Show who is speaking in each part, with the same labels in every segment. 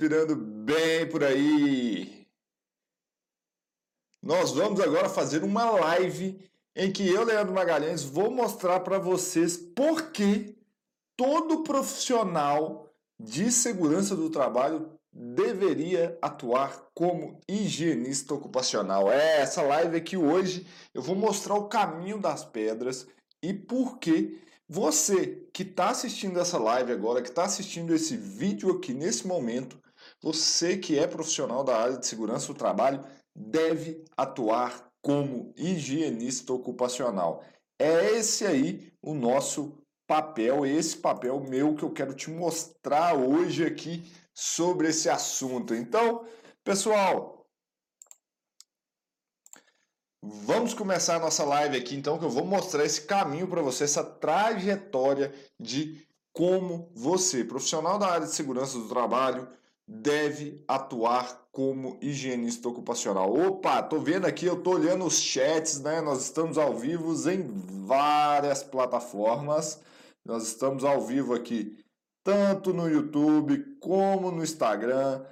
Speaker 1: respirando bem por aí. Nós vamos agora fazer uma live em que eu, Leandro Magalhães, vou mostrar para vocês por que todo profissional de segurança do trabalho deveria atuar como higienista ocupacional. É essa live aqui hoje eu vou mostrar o caminho das pedras e por que você que está assistindo essa live agora, que está assistindo esse vídeo aqui nesse momento, você que é profissional da área de segurança do trabalho, deve atuar como higienista ocupacional. É esse aí o nosso papel, esse papel meu que eu quero te mostrar hoje aqui sobre esse assunto. Então, pessoal, vamos começar a nossa live aqui então que eu vou mostrar esse caminho para você, essa trajetória de como você, profissional da área de segurança do trabalho, deve atuar como higienista ocupacional. Opa, tô vendo aqui, eu tô olhando os chats, né? Nós estamos ao vivo em várias plataformas. Nós estamos ao vivo aqui tanto no YouTube como no Instagram,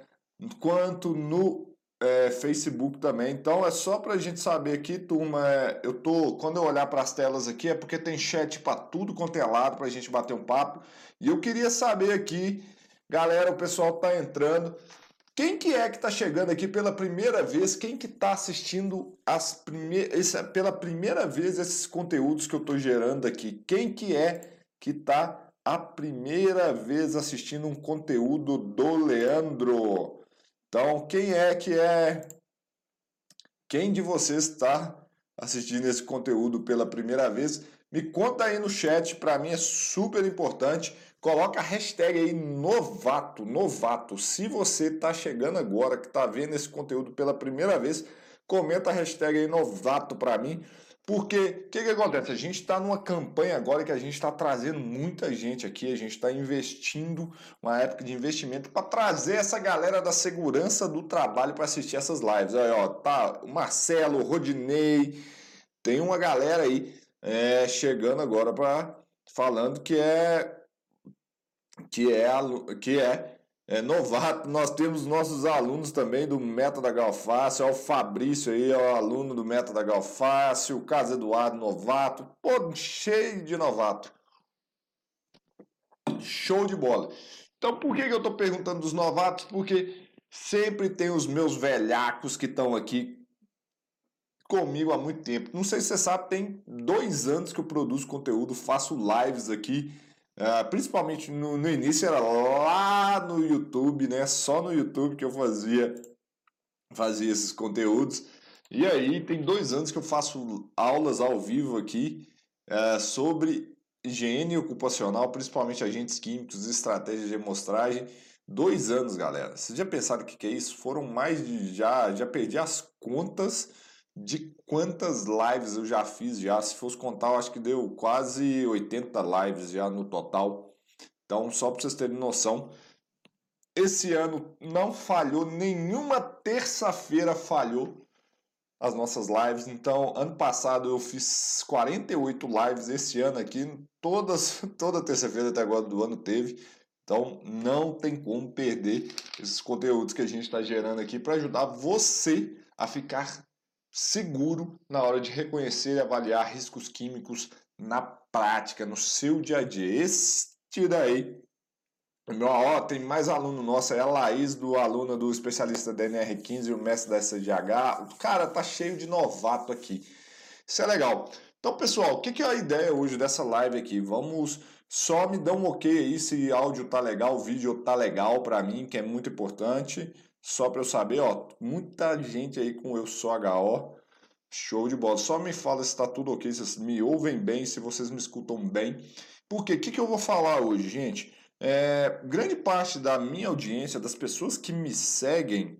Speaker 1: quanto no é, Facebook também. Então é só para a gente saber aqui, turma. É, eu tô quando eu olhar para as telas aqui é porque tem chat para tudo quanto é lado para a gente bater um papo. E eu queria saber aqui Galera, o pessoal está entrando. Quem que é que está chegando aqui pela primeira vez? Quem que está assistindo as prime... Esse, pela primeira vez esses conteúdos que eu estou gerando aqui? Quem que é que está a primeira vez assistindo um conteúdo do Leandro? Então, quem é que é? Quem de vocês está assistindo esse conteúdo pela primeira vez? Me conta aí no chat, para mim é super importante. Coloca a hashtag aí novato, novato. Se você está chegando agora, que está vendo esse conteúdo pela primeira vez, comenta a hashtag aí novato para mim. Porque o que, que acontece? A gente está numa campanha agora que a gente está trazendo muita gente aqui, a gente está investindo, uma época de investimento, para trazer essa galera da segurança do trabalho para assistir essas lives. Aí, ó, tá o Marcelo, o Rodinei, tem uma galera aí é, chegando agora para falando que é que é, que é, é novato. Nós temos nossos alunos também do Método Galfácio, é o Fabrício aí, é o aluno do Método Galfácio, o Carlos Eduardo, novato, pô, cheio de novato. Show de bola. Então, por que, que eu estou perguntando dos novatos? Porque sempre tem os meus velhacos que estão aqui comigo há muito tempo. Não sei se você sabe, tem dois anos que eu produzo conteúdo, faço lives aqui Uh, principalmente no, no, início era lá no YouTube, né? Só no YouTube que eu fazia, fazia esses conteúdos. E aí tem dois anos que eu faço aulas ao vivo aqui uh, sobre higiene ocupacional, principalmente agentes químicos, estratégias de amostragem. Dois anos, galera. Vocês já pensaram o que, que é isso? Foram mais de. Já, já perdi as contas de quantas lives eu já fiz já. Se fosse contar, eu acho que deu quase 80 lives já no total. Então, só para vocês terem noção, esse ano não falhou, nenhuma terça-feira falhou as nossas lives. Então, ano passado eu fiz 48 lives, esse ano aqui, todas, toda terça-feira até agora do ano teve. Então, não tem como perder esses conteúdos que a gente está gerando aqui para ajudar você a ficar seguro na hora de reconhecer e avaliar riscos químicos na prática, no seu dia a dia. Este daí, ó, tem mais aluno nosso, é a Laís, do aluno do especialista da NR15 e o mestre da SDH. O cara tá cheio de novato aqui. Isso é legal. Então, pessoal, o que, que é a ideia hoje dessa live aqui? Vamos só me dar um ok aí se áudio tá legal, vídeo tá legal para mim, que é muito importante. Só para eu saber, ó, muita gente aí com eu sou HO. Show de bola. Só me fala se está tudo ok, se vocês me ouvem bem, se vocês me escutam bem. Porque o que, que eu vou falar hoje, gente? É, grande parte da minha audiência, das pessoas que me seguem,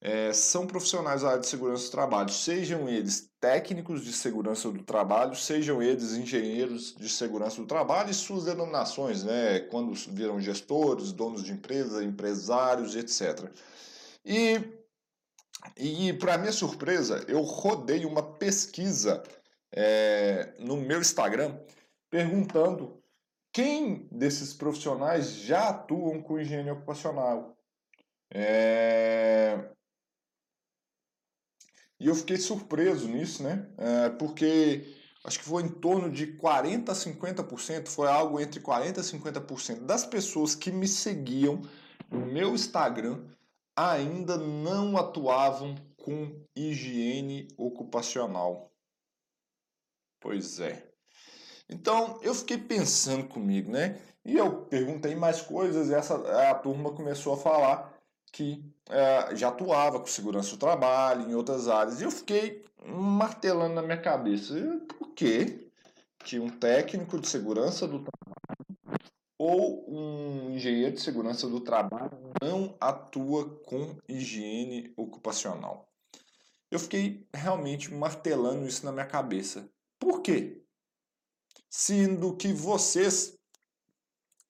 Speaker 1: é, são profissionais da área de segurança do trabalho, sejam eles técnicos de segurança do trabalho, sejam eles engenheiros de segurança do trabalho e suas denominações, né, quando viram gestores, donos de empresas, empresários, etc. E, e para minha surpresa, eu rodei uma pesquisa é, no meu Instagram perguntando quem desses profissionais já atuam com higiene ocupacional. É... E eu fiquei surpreso nisso, né? É, porque acho que foi em torno de 40% a 50%, foi algo entre 40% e 50% das pessoas que me seguiam no meu Instagram ainda não atuavam com higiene ocupacional. Pois é. Então eu fiquei pensando comigo, né? E eu perguntei mais coisas e essa, a turma começou a falar que é, já atuava com segurança do trabalho, em outras áreas. E eu fiquei martelando na minha cabeça. Por que que um técnico de segurança do trabalho ou um engenheiro de segurança do trabalho não atua com higiene ocupacional? Eu fiquei realmente martelando isso na minha cabeça. Por quê? Sendo que vocês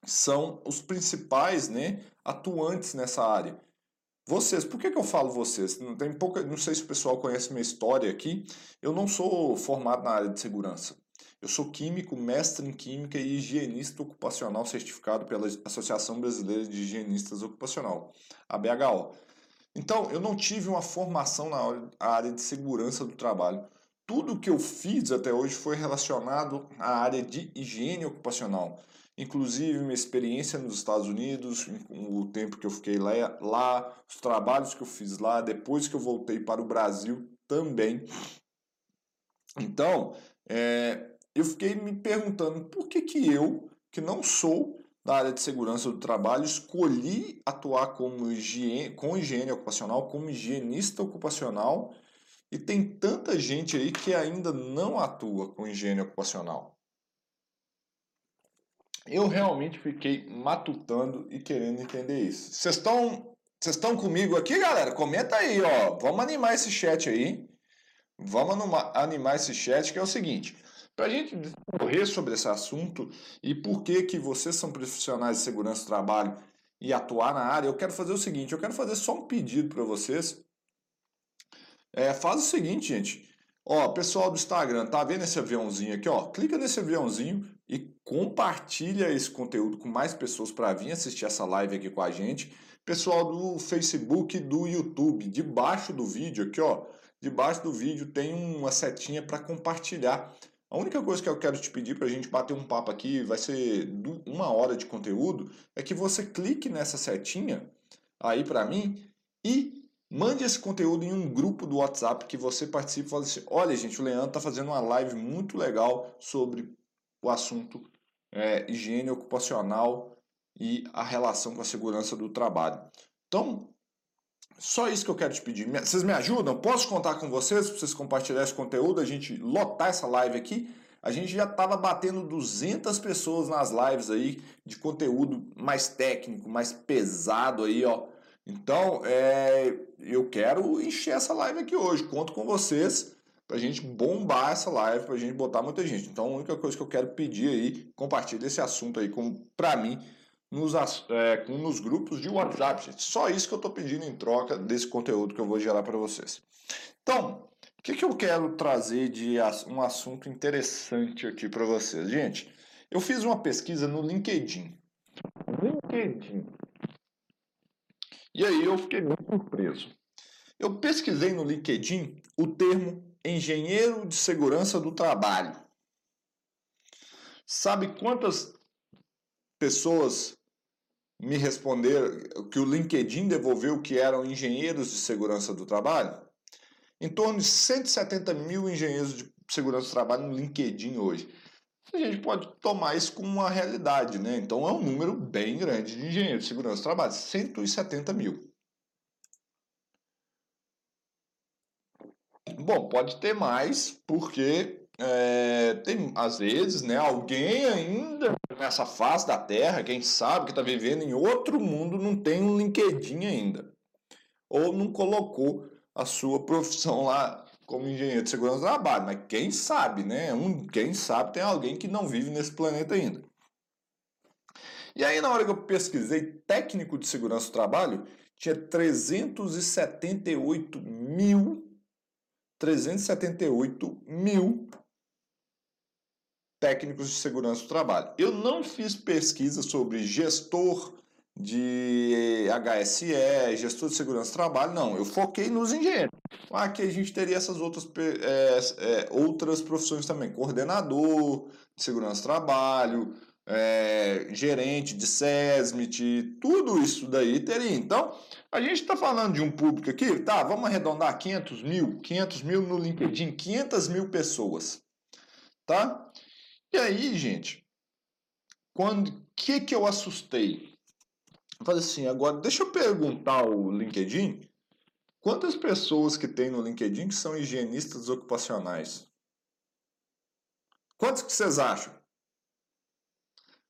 Speaker 1: são os principais né, atuantes nessa área. Vocês, por que, que eu falo vocês? Não, tem pouca, não sei se o pessoal conhece minha história aqui. Eu não sou formado na área de segurança. Eu sou químico, mestre em química e higienista ocupacional certificado pela Associação Brasileira de Higienistas Ocupacional, a BHO. Então, eu não tive uma formação na área de segurança do trabalho. Tudo que eu fiz até hoje foi relacionado à área de higiene ocupacional. Inclusive, minha experiência nos Estados Unidos, o tempo que eu fiquei lá, lá, os trabalhos que eu fiz lá, depois que eu voltei para o Brasil também. Então, é, eu fiquei me perguntando por que, que eu, que não sou da área de segurança do trabalho, escolhi atuar como higiene, com higiene ocupacional, como higienista ocupacional, e tem tanta gente aí que ainda não atua com higiene ocupacional eu realmente fiquei matutando e querendo entender isso. Vocês estão vocês estão comigo aqui, galera? Comenta aí, ó. Vamos animar esse chat aí. Vamos animar esse chat, que é o seguinte. Para a gente correr sobre esse assunto e por que, que vocês são profissionais de segurança do trabalho e atuar na área, eu quero fazer o seguinte, eu quero fazer só um pedido para vocês. É, faz o seguinte, gente. Ó, pessoal do Instagram, tá vendo esse aviãozinho aqui, ó? Clica nesse aviãozinho, e compartilha esse conteúdo com mais pessoas para vir assistir essa live aqui com a gente. Pessoal do Facebook, do YouTube, debaixo do vídeo aqui, ó, debaixo do vídeo tem uma setinha para compartilhar. A única coisa que eu quero te pedir para a gente bater um papo aqui, vai ser uma hora de conteúdo, é que você clique nessa setinha aí para mim e mande esse conteúdo em um grupo do WhatsApp que você participe e fale assim, olha gente, o Leandro está fazendo uma live muito legal sobre o assunto é, higiene ocupacional e a relação com a segurança do trabalho. Então, só isso que eu quero te pedir. Vocês me ajudam? Posso contar com vocês para vocês compartilhar esse conteúdo, a gente lotar essa live aqui? A gente já estava batendo 200 pessoas nas lives aí de conteúdo mais técnico, mais pesado aí, ó. Então, é, eu quero encher essa live aqui hoje. Conto com vocês para a gente bombar essa live, para a gente botar muita gente. Então, a única coisa que eu quero pedir aí, compartilhe esse assunto aí para mim nos, é, nos grupos de WhatsApp, gente. Só isso que eu estou pedindo em troca desse conteúdo que eu vou gerar para vocês. Então, o que, que eu quero trazer de um assunto interessante aqui para vocês? Gente, eu fiz uma pesquisa no LinkedIn. LinkedIn. E aí eu fiquei muito surpreso. Eu pesquisei no LinkedIn o termo engenheiro de segurança do trabalho. Sabe quantas pessoas me responderam que o LinkedIn devolveu que eram engenheiros de segurança do trabalho? Em torno de 170 mil engenheiros de segurança do trabalho no LinkedIn hoje. A gente pode tomar isso como uma realidade, né? Então é um número bem grande de engenheiros de segurança do trabalho, 170 mil. Bom, pode ter mais, porque é, tem, às vezes, né, alguém ainda nessa face da Terra, quem sabe, que está vivendo em outro mundo, não tem um LinkedIn ainda. Ou não colocou a sua profissão lá como engenheiro de segurança do trabalho. Mas quem sabe, né? Um, quem sabe tem alguém que não vive nesse planeta ainda. E aí, na hora que eu pesquisei técnico de segurança do trabalho, tinha 378 mil 378 mil técnicos de segurança do trabalho. Eu não fiz pesquisa sobre gestor de HSE, gestor de segurança do trabalho, não, eu foquei nos engenheiros. Aqui a gente teria essas outras, é, é, outras profissões também, coordenador de segurança do trabalho, é, gerente de SESMIT, tudo isso daí teria. Então, a gente está falando de um público aqui, tá, vamos arredondar 500 mil, 500 mil no LinkedIn, 500 mil pessoas, tá? E aí, gente, quando que que eu assustei? Falei assim, agora deixa eu perguntar ao LinkedIn, quantas pessoas que tem no LinkedIn que são higienistas ocupacionais? Quantos que vocês acham?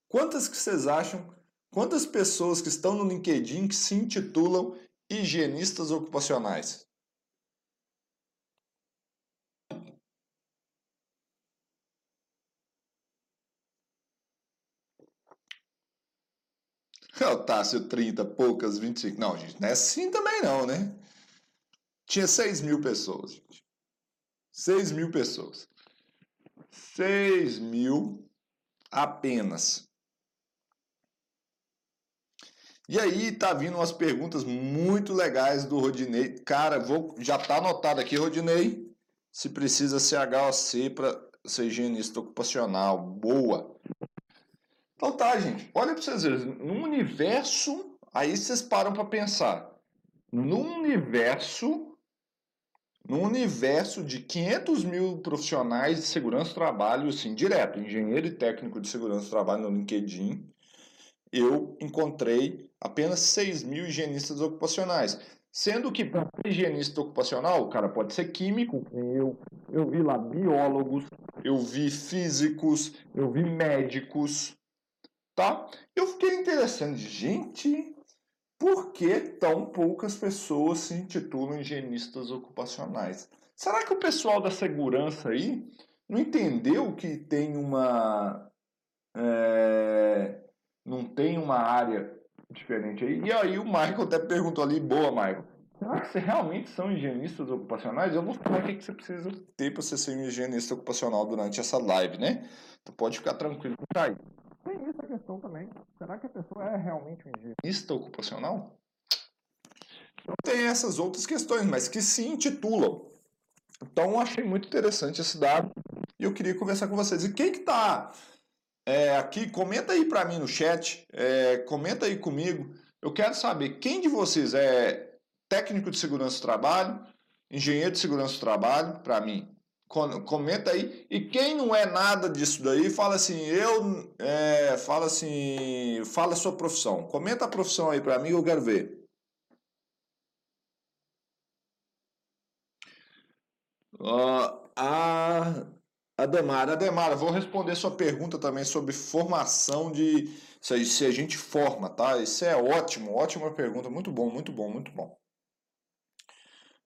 Speaker 1: Quantas que vocês acham? Quantas pessoas que estão no LinkedIn que se intitulam higienistas ocupacionais? O Tássio 30, poucas, 25. Não, gente, não é assim também não, né? Tinha 6 mil pessoas, gente. 6 mil pessoas. 6 mil apenas. E aí tá vindo umas perguntas muito legais do Rodinei. Cara, vou, já tá anotado aqui, Rodinei, se precisa ser HOC para ser higienista ocupacional. Boa. Então tá, gente. Olha para vocês verem. No universo, aí vocês param para pensar. No universo, no universo de 500 mil profissionais de segurança do trabalho, assim, direto, engenheiro e técnico de segurança do trabalho no LinkedIn, eu encontrei apenas 6 mil higienistas ocupacionais. Sendo que para higienista ocupacional, o cara pode ser químico, eu, eu vi lá biólogos, eu vi físicos, eu vi médicos, tá? Eu fiquei interessado, gente, por que tão poucas pessoas se intitulam higienistas ocupacionais? Será que o pessoal da segurança aí não entendeu que tem uma é, não tem uma área diferente aí. E aí o Michael até perguntou ali, boa, Michael. Será que você realmente são higienistas ocupacionais? Eu vou falar o que você precisa ter para você ser um higienista ocupacional durante essa live, né? Tu pode ficar tranquilo com isso aí. Tem essa questão também. Será que a pessoa é realmente um higienista ocupacional? Tem essas outras questões, mas que se intitulam. Então achei muito interessante esse dado e eu queria conversar com vocês. E quem que está é, aqui, comenta aí para mim no chat, é, comenta aí comigo. Eu quero saber quem de vocês é técnico de segurança do trabalho, engenheiro de segurança do trabalho, para mim. Comenta aí. E quem não é nada disso daí, fala assim, eu, é, fala assim, fala a sua profissão. Comenta a profissão aí para mim, eu quero ver. Uh, a Ademar, Ademar, vou responder sua pergunta também sobre formação de. Se a gente forma, tá? Isso é ótimo, ótima pergunta, muito bom, muito bom, muito bom.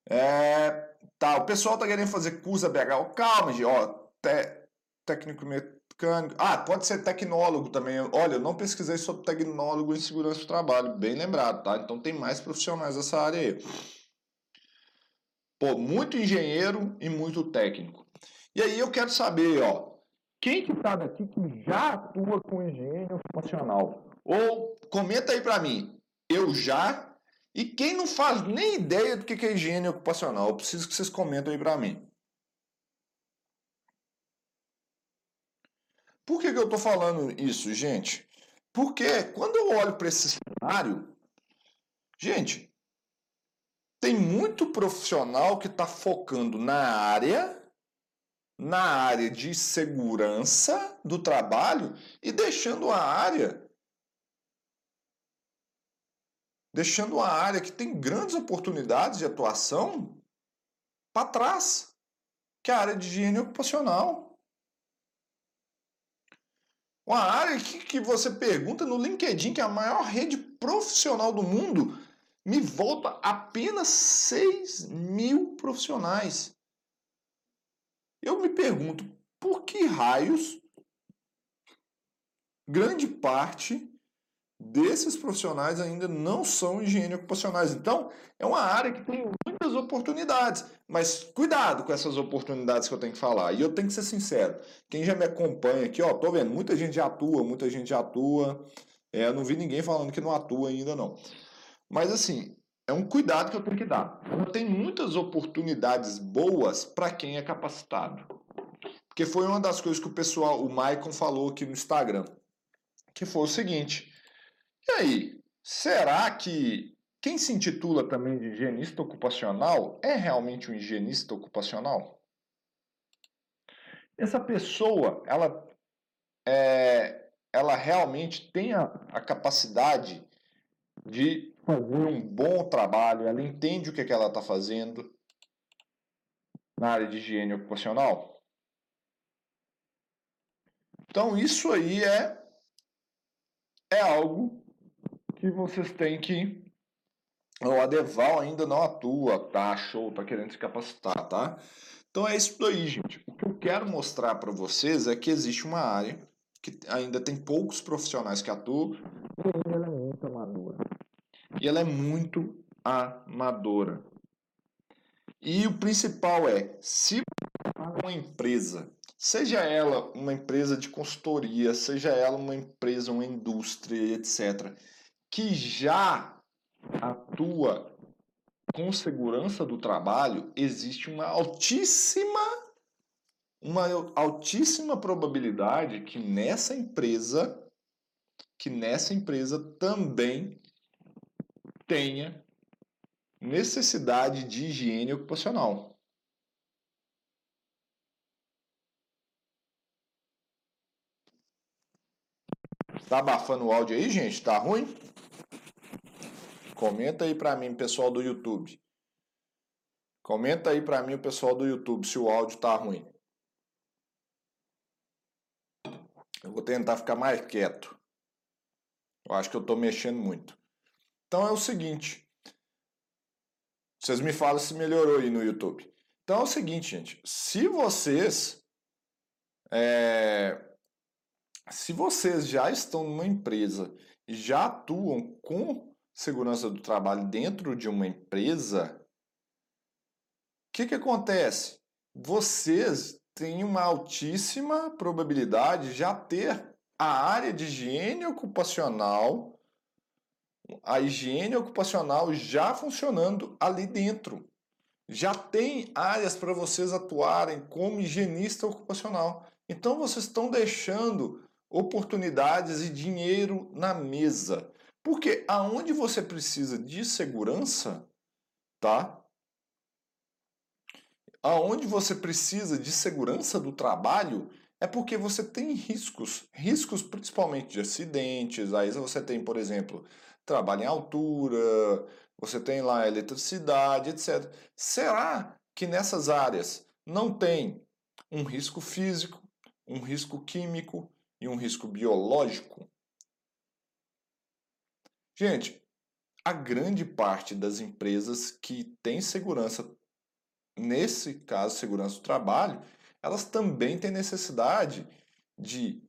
Speaker 1: É, tá, o pessoal tá querendo fazer curso BH. Calma, gente, ó, te, técnico mecânico. Ah, pode ser tecnólogo também. Olha, eu não pesquisei sobre tecnólogo em segurança do trabalho, bem lembrado, tá? Então tem mais profissionais dessa área aí. Pô, muito engenheiro e muito técnico. E aí eu quero saber, ó, quem que está daqui que já atua com higiene ocupacional? Ou comenta aí para mim, eu já. E quem não faz nem ideia do que é higiene ocupacional, eu preciso que vocês comentem aí para mim. Por que, que eu estou falando isso, gente? Porque quando eu olho para esse cenário, gente, tem muito profissional que está focando na área na área de segurança do trabalho e deixando a área deixando a área que tem grandes oportunidades de atuação para trás, que é a área de higiene ocupacional. Uma área que, que você pergunta no LinkedIn, que é a maior rede profissional do mundo, me volta apenas 6 mil profissionais. Eu me pergunto por que raios grande parte desses profissionais ainda não são higiene ocupacionais. Então, é uma área que tem muitas oportunidades, mas cuidado com essas oportunidades que eu tenho que falar. E eu tenho que ser sincero, quem já me acompanha aqui, ó, tô vendo, muita gente já atua, muita gente já atua, É, eu não vi ninguém falando que não atua ainda, não. Mas assim, é um cuidado que eu tenho que dar. Tem muitas oportunidades boas para quem é capacitado. Porque foi uma das coisas que o pessoal, o Maicon falou aqui no Instagram, que foi o seguinte: e aí, será que quem se intitula também de higienista ocupacional é realmente um higienista ocupacional? Essa pessoa, ela, é, ela realmente tem a, a capacidade de fazer um bom trabalho, ela entende o que, é que ela está fazendo na área de higiene ocupacional? Então, isso aí é, é algo que vocês têm que. O Adeval ainda não atua, tá? Show, tá querendo se capacitar, tá? Então é isso daí, gente. O que eu quero mostrar para vocês é que existe uma área que ainda tem poucos profissionais que atuam e ela é muito amadora. E ela é muito amadora. E o principal é, se uma empresa Seja ela uma empresa de consultoria, seja ela uma empresa, uma indústria, etc., que já atua com segurança do trabalho, existe uma altíssima uma altíssima probabilidade que nessa empresa que nessa empresa também tenha necessidade de higiene ocupacional. Tá abafando o áudio aí, gente? Tá ruim? Comenta aí pra mim, pessoal do YouTube. Comenta aí pra mim, pessoal do YouTube, se o áudio tá ruim. Eu vou tentar ficar mais quieto. Eu acho que eu tô mexendo muito. Então é o seguinte. Vocês me falam se melhorou aí no YouTube. Então é o seguinte, gente. Se vocês é, se vocês já estão numa empresa e já atuam com segurança do trabalho dentro de uma empresa, o que, que acontece? Vocês têm uma altíssima probabilidade de já ter a área de higiene ocupacional, a higiene ocupacional já funcionando ali dentro. Já tem áreas para vocês atuarem como higienista ocupacional. Então vocês estão deixando oportunidades e dinheiro na mesa. Porque aonde você precisa de segurança, tá? Aonde você precisa de segurança do trabalho é porque você tem riscos, riscos principalmente de acidentes. Aí você tem, por exemplo, trabalho em altura, você tem lá eletricidade, etc. Será que nessas áreas não tem um risco físico, um risco químico, e um risco biológico? Gente, a grande parte das empresas que tem segurança, nesse caso, segurança do trabalho, elas também têm necessidade de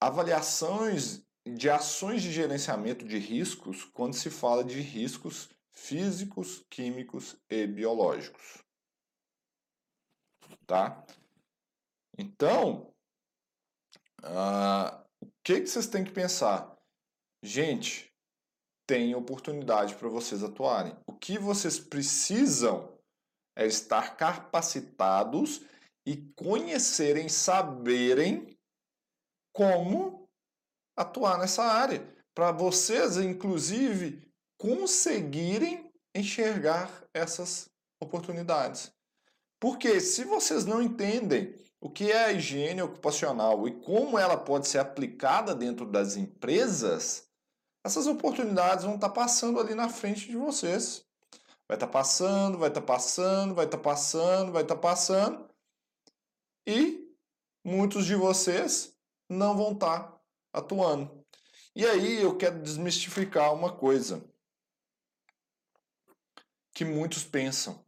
Speaker 1: avaliações de ações de gerenciamento de riscos quando se fala de riscos físicos, químicos e biológicos. Tá? Então, ah, o que, que vocês têm que pensar? Gente, tem oportunidade para vocês atuarem. O que vocês precisam é estar capacitados e conhecerem, saberem como atuar nessa área. Para vocês, inclusive, conseguirem enxergar essas oportunidades. Porque se vocês não entendem o que é a higiene ocupacional e como ela pode ser aplicada dentro das empresas, essas oportunidades vão estar passando ali na frente de vocês. Vai estar passando, vai estar passando, vai estar passando, vai estar passando. E muitos de vocês não vão estar atuando. E aí eu quero desmistificar uma coisa que muitos pensam,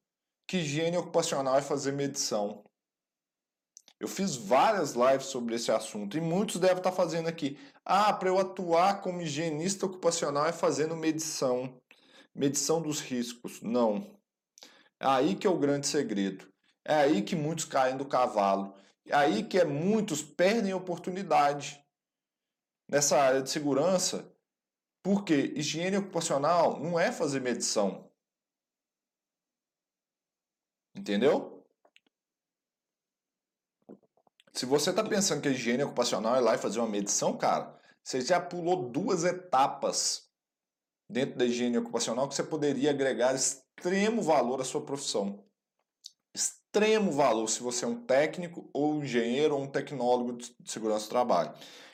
Speaker 1: que higiene ocupacional é fazer medição. Eu fiz várias lives sobre esse assunto e muitos devem estar fazendo aqui. Ah, para eu atuar como higienista ocupacional é fazendo medição, medição dos riscos. Não. É aí que é o grande segredo. É aí que muitos caem do cavalo. É aí que é, muitos perdem oportunidade. nessa área de segurança, porque higiene ocupacional não é fazer medição. Entendeu? Se você está pensando que a higiene ocupacional é lá e fazer uma medição, cara, você já pulou duas etapas dentro da higiene ocupacional que você poderia agregar extremo valor à sua profissão. Extremo valor se você é um técnico ou um engenheiro ou um tecnólogo de segurança do trabalho.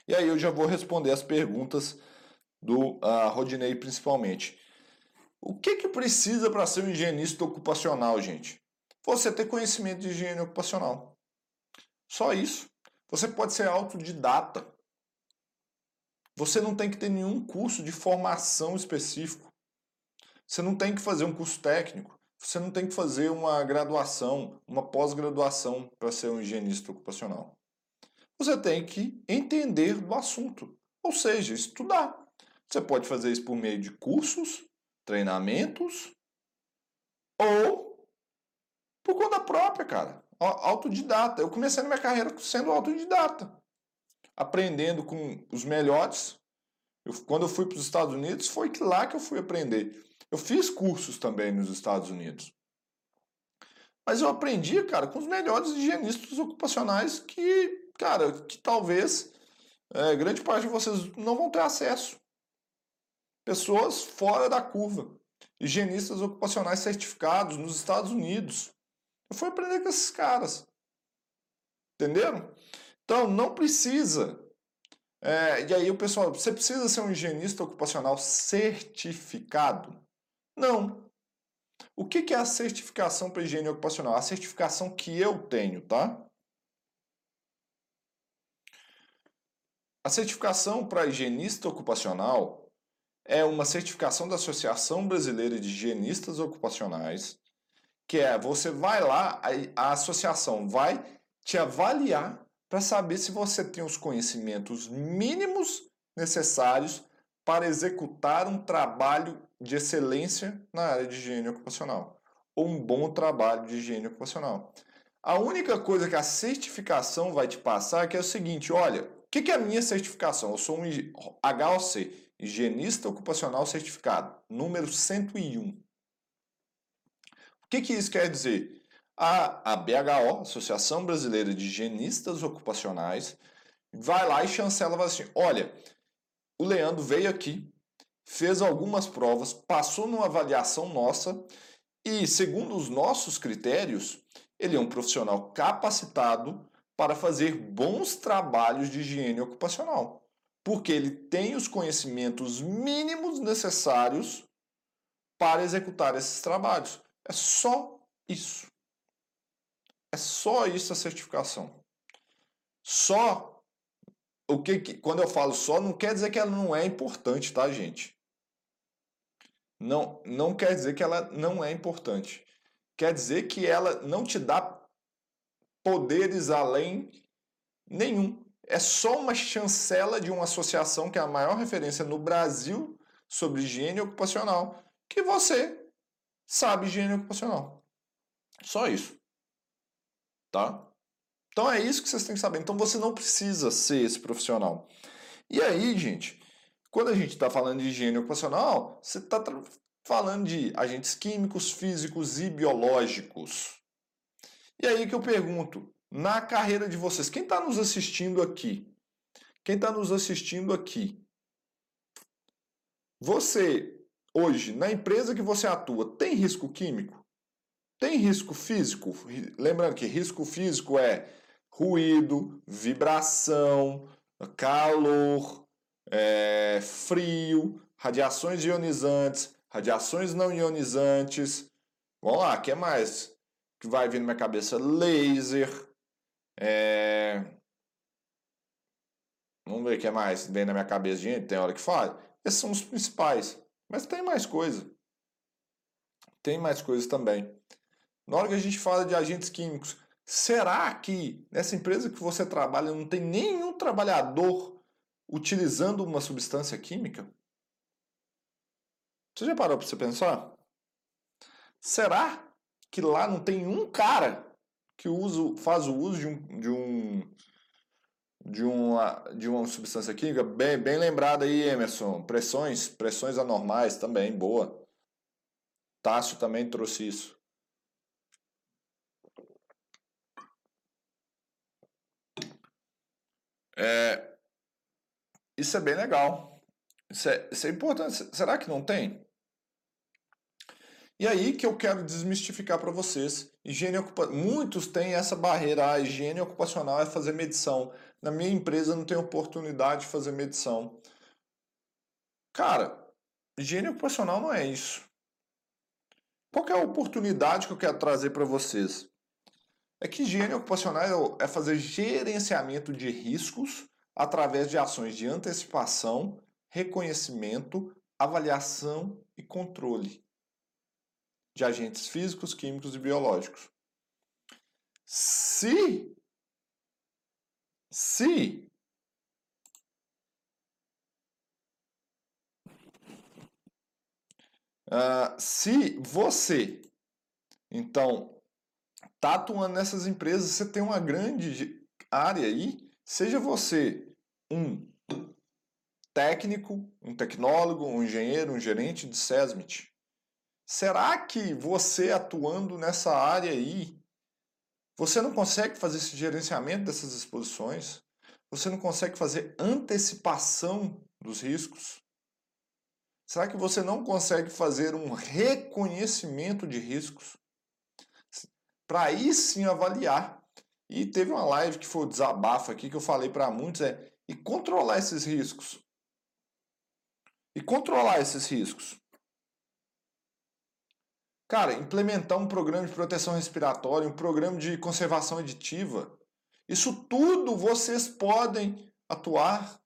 Speaker 1: E aí eu já vou responder as perguntas do uh, Rodinei principalmente. O que, que precisa para ser um higienista ocupacional, gente? Você ter conhecimento de higiene ocupacional. Só isso. Você pode ser autodidata. Você não tem que ter nenhum curso de formação específico. Você não tem que fazer um curso técnico. Você não tem que fazer uma graduação, uma pós-graduação para ser um higienista ocupacional. Você tem que entender do assunto, ou seja, estudar. Você pode fazer isso por meio de cursos, treinamentos ou por conta própria, cara. Autodidata. Eu comecei minha carreira sendo autodidata aprendendo com os melhores. Eu, quando eu fui para os Estados Unidos, foi lá que eu fui aprender. Eu fiz cursos também nos Estados Unidos. Mas eu aprendi, cara, com os melhores higienistas ocupacionais que, cara, que talvez é, grande parte de vocês não vão ter acesso. Pessoas fora da curva. Higienistas ocupacionais certificados nos Estados Unidos. Eu fui aprender com esses caras. Entenderam? Então, não precisa. É, e aí o pessoal, você precisa ser um higienista ocupacional certificado? Não. O que, que é a certificação para higiene ocupacional? A certificação que eu tenho, tá? A certificação para higienista ocupacional é uma certificação da Associação Brasileira de Higienistas Ocupacionais, que é você vai lá, a, a associação vai te avaliar para saber se você tem os conhecimentos mínimos necessários para executar um trabalho de excelência na área de higiene ocupacional ou um bom trabalho de higiene ocupacional. A única coisa que a certificação vai te passar é que é o seguinte, olha, o que, é a minha certificação? Eu sou um HOC, Higienista Ocupacional Certificado, número 101. O que, que isso quer dizer? a, a BHO, Associação Brasileira de Higienistas Ocupacionais, vai lá e chancela assim: olha, o Leandro veio aqui, fez algumas provas, passou numa avaliação nossa e, segundo os nossos critérios, ele é um profissional capacitado para fazer bons trabalhos de higiene ocupacional, porque ele tem os conhecimentos mínimos necessários para executar esses trabalhos. É só isso. É só isso a certificação. Só o que, quando eu falo só não quer dizer que ela não é importante, tá, gente? Não, não quer dizer que ela não é importante. Quer dizer que ela não te dá poderes além nenhum. É só uma chancela de uma associação que é a maior referência no Brasil sobre higiene ocupacional, que você sabe higiene ocupacional. Só isso tá? Então é isso que vocês têm que saber. Então você não precisa ser esse profissional. E aí, gente, quando a gente está falando de higiene ocupacional, você está falando de agentes químicos, físicos e biológicos. E aí que eu pergunto, na carreira de vocês, quem está nos assistindo aqui? Quem está nos assistindo aqui? Você, hoje, na empresa que você atua, tem risco químico? Tem risco físico? Lembrando que risco físico é ruído, vibração, calor, é, frio, radiações ionizantes, radiações não ionizantes. Vamos lá, o que mais que vai vir na minha cabeça? Laser. É... Vamos ver o que mais vem na minha cabeça, gente. Tem hora que fala. Esses são os principais. Mas tem mais coisa. Tem mais coisas também. Na hora que a gente fala de agentes químicos, será que nessa empresa que você trabalha não tem nenhum trabalhador utilizando uma substância química? Você já parou para você pensar? Será que lá não tem um cara que usa, faz o uso de um, de um, de uma, de uma substância química, bem, bem lembrado aí, Emerson. Pressões, pressões anormais também, boa. Tássio também trouxe isso. É, isso é bem legal. Isso é, isso é importante. Será que não tem? E aí que eu quero desmistificar para vocês. Higiene ocupa... Muitos têm essa barreira. A higiene ocupacional é fazer medição. Na minha empresa não tem oportunidade de fazer medição. Cara, higiene ocupacional não é isso. Qual é a oportunidade que eu quero trazer para vocês? É que higiene ocupacional é fazer gerenciamento de riscos através de ações de antecipação, reconhecimento, avaliação e controle de agentes físicos, químicos e biológicos. Se se uh, se você então está atuando nessas empresas, você tem uma grande área aí, seja você um técnico, um tecnólogo, um engenheiro, um gerente de SESMIT, Será que você atuando nessa área aí, você não consegue fazer esse gerenciamento dessas exposições? Você não consegue fazer antecipação dos riscos? Será que você não consegue fazer um reconhecimento de riscos? Para aí sim avaliar. E teve uma live que foi o desabafo aqui que eu falei para muitos é e controlar esses riscos. E controlar esses riscos. Cara, implementar um programa de proteção respiratória, um programa de conservação aditiva, isso tudo vocês podem atuar.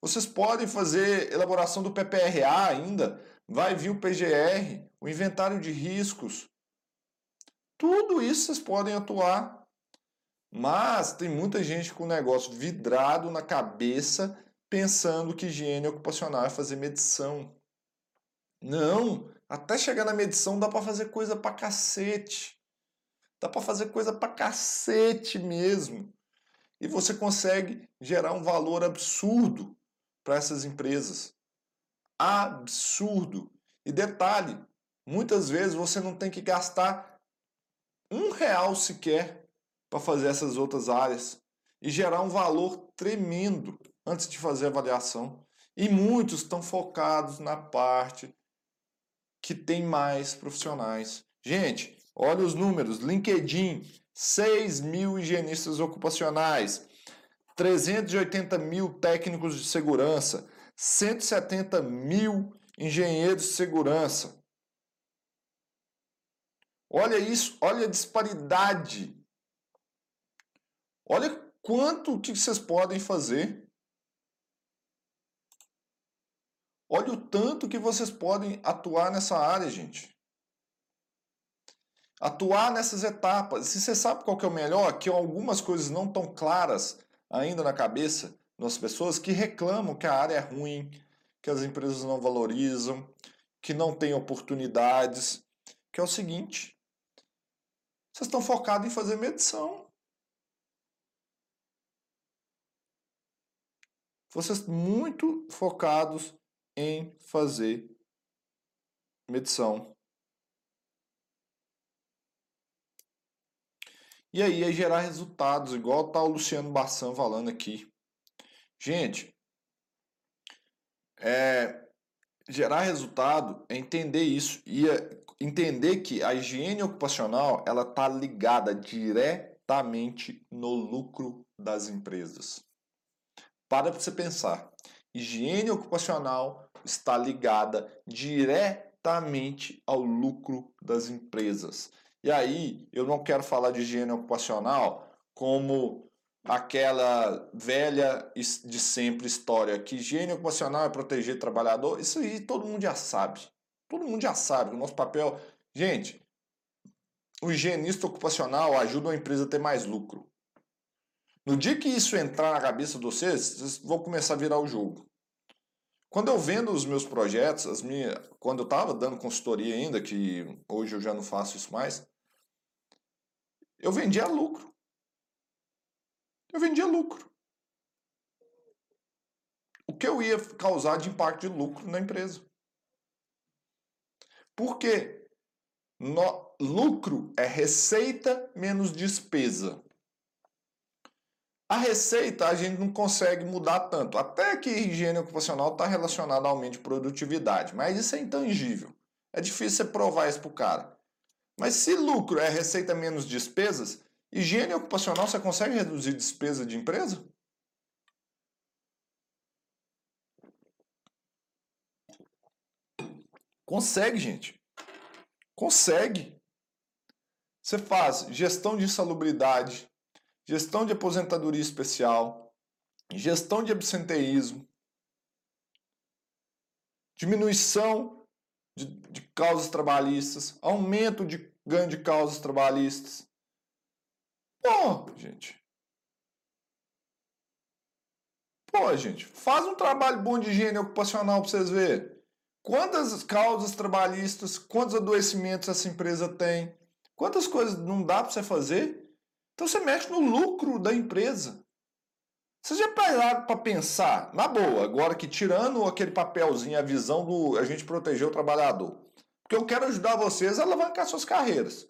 Speaker 1: Vocês podem fazer elaboração do PPRA ainda, vai vir o PGR, o inventário de riscos. Tudo isso vocês podem atuar. Mas tem muita gente com o negócio vidrado na cabeça, pensando que higiene ocupacional é fazer medição. Não, até chegar na medição dá para fazer coisa pra cacete. Dá para fazer coisa pra cacete mesmo. E você consegue gerar um valor absurdo para essas empresas. Absurdo. E detalhe, muitas vezes você não tem que gastar um real sequer para fazer essas outras áreas e gerar um valor tremendo antes de fazer a avaliação. E muitos estão focados na parte que tem mais profissionais. Gente, olha os números: LinkedIn, 6 mil higienistas ocupacionais, 380 mil técnicos de segurança, 170 mil engenheiros de segurança. Olha isso, olha a disparidade. Olha quanto que vocês podem fazer Olha o tanto que vocês podem atuar nessa área, gente. Atuar nessas etapas. Se você sabe qual que é o melhor, que algumas coisas não estão claras ainda na cabeça das pessoas que reclamam que a área é ruim, que as empresas não valorizam, que não tem oportunidades, que é o seguinte: vocês estão focados em fazer medição. Vocês muito focados em fazer medição. E aí é gerar resultados, igual tá o Luciano Bassan falando aqui. Gente, é, gerar resultado é entender isso e é entender que a higiene ocupacional ela está ligada diretamente no lucro das empresas. Para você pensar, higiene ocupacional está ligada diretamente ao lucro das empresas. E aí, eu não quero falar de higiene ocupacional como aquela velha de sempre história que higiene ocupacional é proteger o trabalhador. Isso aí todo mundo já sabe. Todo mundo já sabe. O nosso papel. Gente, o higienista ocupacional ajuda a empresa a ter mais lucro. No dia que isso entrar na cabeça de vocês, vocês vão começar a virar o jogo. Quando eu vendo os meus projetos, as minhas, quando eu estava dando consultoria ainda, que hoje eu já não faço isso mais, eu vendia lucro. Eu vendia lucro. o que eu ia causar de impacto de lucro na empresa. Por quê? No, lucro é receita menos despesa. A receita a gente não consegue mudar tanto. Até que higiene ocupacional está relacionada ao aumento de produtividade, mas isso é intangível. É difícil você provar isso para o cara. Mas se lucro é receita menos despesas, higiene ocupacional você consegue reduzir despesa de empresa? Consegue, gente. Consegue. Você faz gestão de insalubridade, gestão de aposentadoria especial, gestão de absenteísmo, diminuição de, de causas trabalhistas, aumento de ganho de causas trabalhistas. Pô, gente. Pô, gente, faz um trabalho bom de higiene ocupacional para vocês verem. Quantas causas trabalhistas, quantos adoecimentos essa empresa tem, quantas coisas não dá para você fazer então você mexe no lucro da empresa. Você já pararam para pensar, na boa, agora que tirando aquele papelzinho, a visão do a gente proteger o trabalhador. Porque eu quero ajudar vocês a alavancar suas carreiras.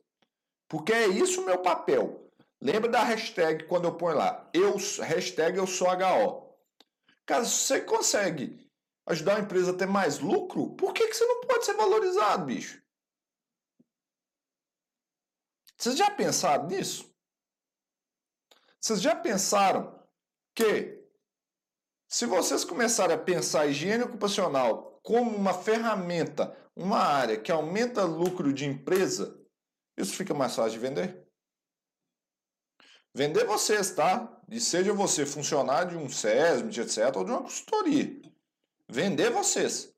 Speaker 1: Porque é isso o meu papel. Lembra da hashtag quando eu ponho lá, eu, hashtag eu sou HO. Cara, se você consegue ajudar a empresa a ter mais lucro, por que, que você não pode ser valorizado, bicho? Vocês já pensaram nisso? Vocês já pensaram que se vocês começarem a pensar a higiene ocupacional como uma ferramenta, uma área que aumenta lucro de empresa, isso fica mais fácil de vender? Vender vocês, tá? E seja você funcionário de um SESM, etc., ou de uma consultoria. Vender vocês.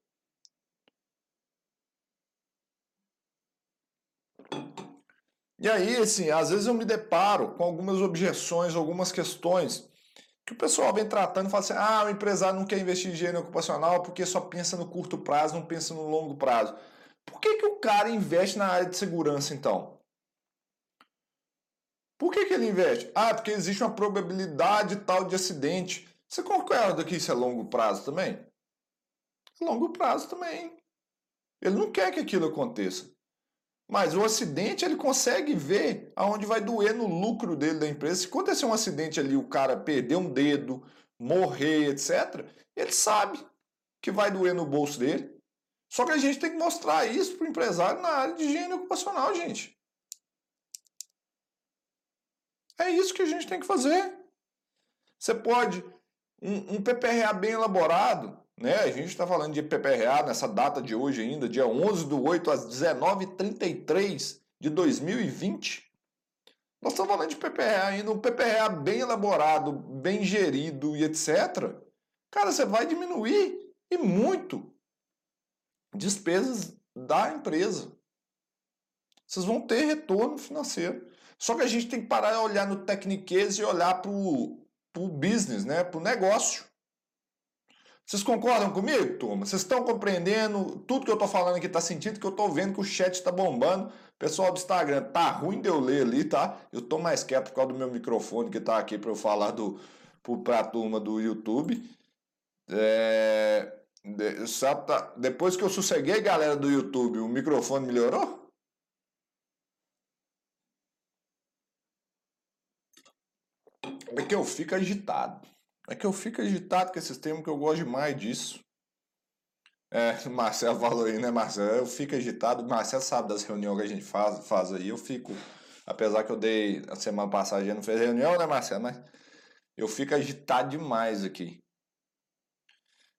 Speaker 1: E aí, assim, às vezes eu me deparo com algumas objeções, algumas questões que o pessoal vem tratando e fala assim: ah, o empresário não quer investir em higiene ocupacional porque só pensa no curto prazo, não pensa no longo prazo. Por que, que o cara investe na área de segurança então? Por que, que ele investe? Ah, porque existe uma probabilidade tal de acidente. Você concorda que isso é longo prazo também? Longo prazo também. Ele não quer que aquilo aconteça. Mas o acidente ele consegue ver aonde vai doer no lucro dele da empresa. Se acontecer um acidente ali, o cara perder um dedo, morrer, etc., ele sabe que vai doer no bolso dele. Só que a gente tem que mostrar isso para o empresário na área de higiene ocupacional, gente. É isso que a gente tem que fazer. Você pode, um, um PPRA bem elaborado, né? A gente está falando de PPRA nessa data de hoje ainda, dia 11 do 8 às 19h33 de 2020. Nós estamos falando de PPRA ainda, um PPRA bem elaborado, bem gerido e etc. Cara, você vai diminuir e muito despesas da empresa. Vocês vão ter retorno financeiro. Só que a gente tem que parar de olhar no Tecniquez e olhar para o business, né? para o negócio. Vocês concordam comigo, turma? Vocês estão compreendendo tudo que eu estou falando aqui? Está sentindo que eu estou vendo que o chat está bombando. Pessoal do Instagram, tá ruim de eu ler ali, tá? Eu estou mais quieto por causa do meu microfone que está aqui para eu falar do para a turma do YouTube. É, tá, depois que eu sosseguei, galera do YouTube, o microfone melhorou? É que eu fico agitado. É que eu fico agitado com esses termos que eu gosto demais disso. É, Marcelo falou aí, né, Marcelo? Eu fico agitado. Marcelo sabe das reuniões que a gente faz, faz aí. Eu fico, apesar que eu dei a semana passada, a gente não fez reunião, né, Marcelo? Mas eu fico agitado demais aqui.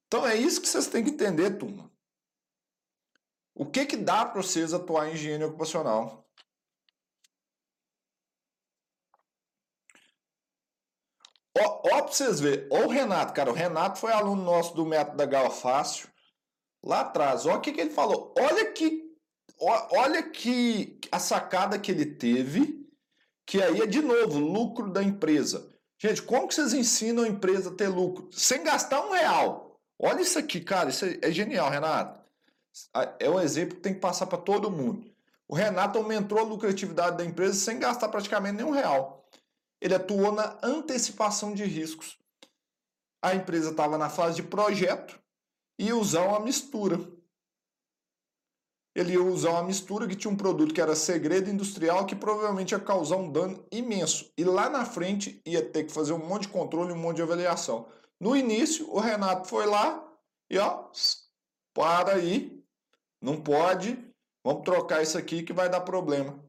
Speaker 1: Então é isso que vocês têm que entender, turma. O que que dá para vocês atuar em higiene ocupacional? Ó, ó pra vocês verem, ó o Renato, cara, o Renato foi aluno nosso do método da Gal Fácil, lá atrás, ó o que, que ele falou, olha que, ó, olha que a sacada que ele teve, que aí é de novo, lucro da empresa. Gente, como que vocês ensinam a empresa a ter lucro? Sem gastar um real. Olha isso aqui, cara, isso é, é genial, Renato. É um exemplo que tem que passar para todo mundo. O Renato aumentou a lucratividade da empresa sem gastar praticamente nenhum real ele atuou na antecipação de riscos. a empresa estava na fase de projeto e usar uma mistura. Ele ia usar uma mistura que tinha um produto que era segredo industrial que provavelmente ia causar um dano imenso. E lá na frente ia ter que fazer um monte de controle, um monte de avaliação. No início, o Renato foi lá e ó, para aí, não pode, vamos trocar isso aqui que vai dar problema.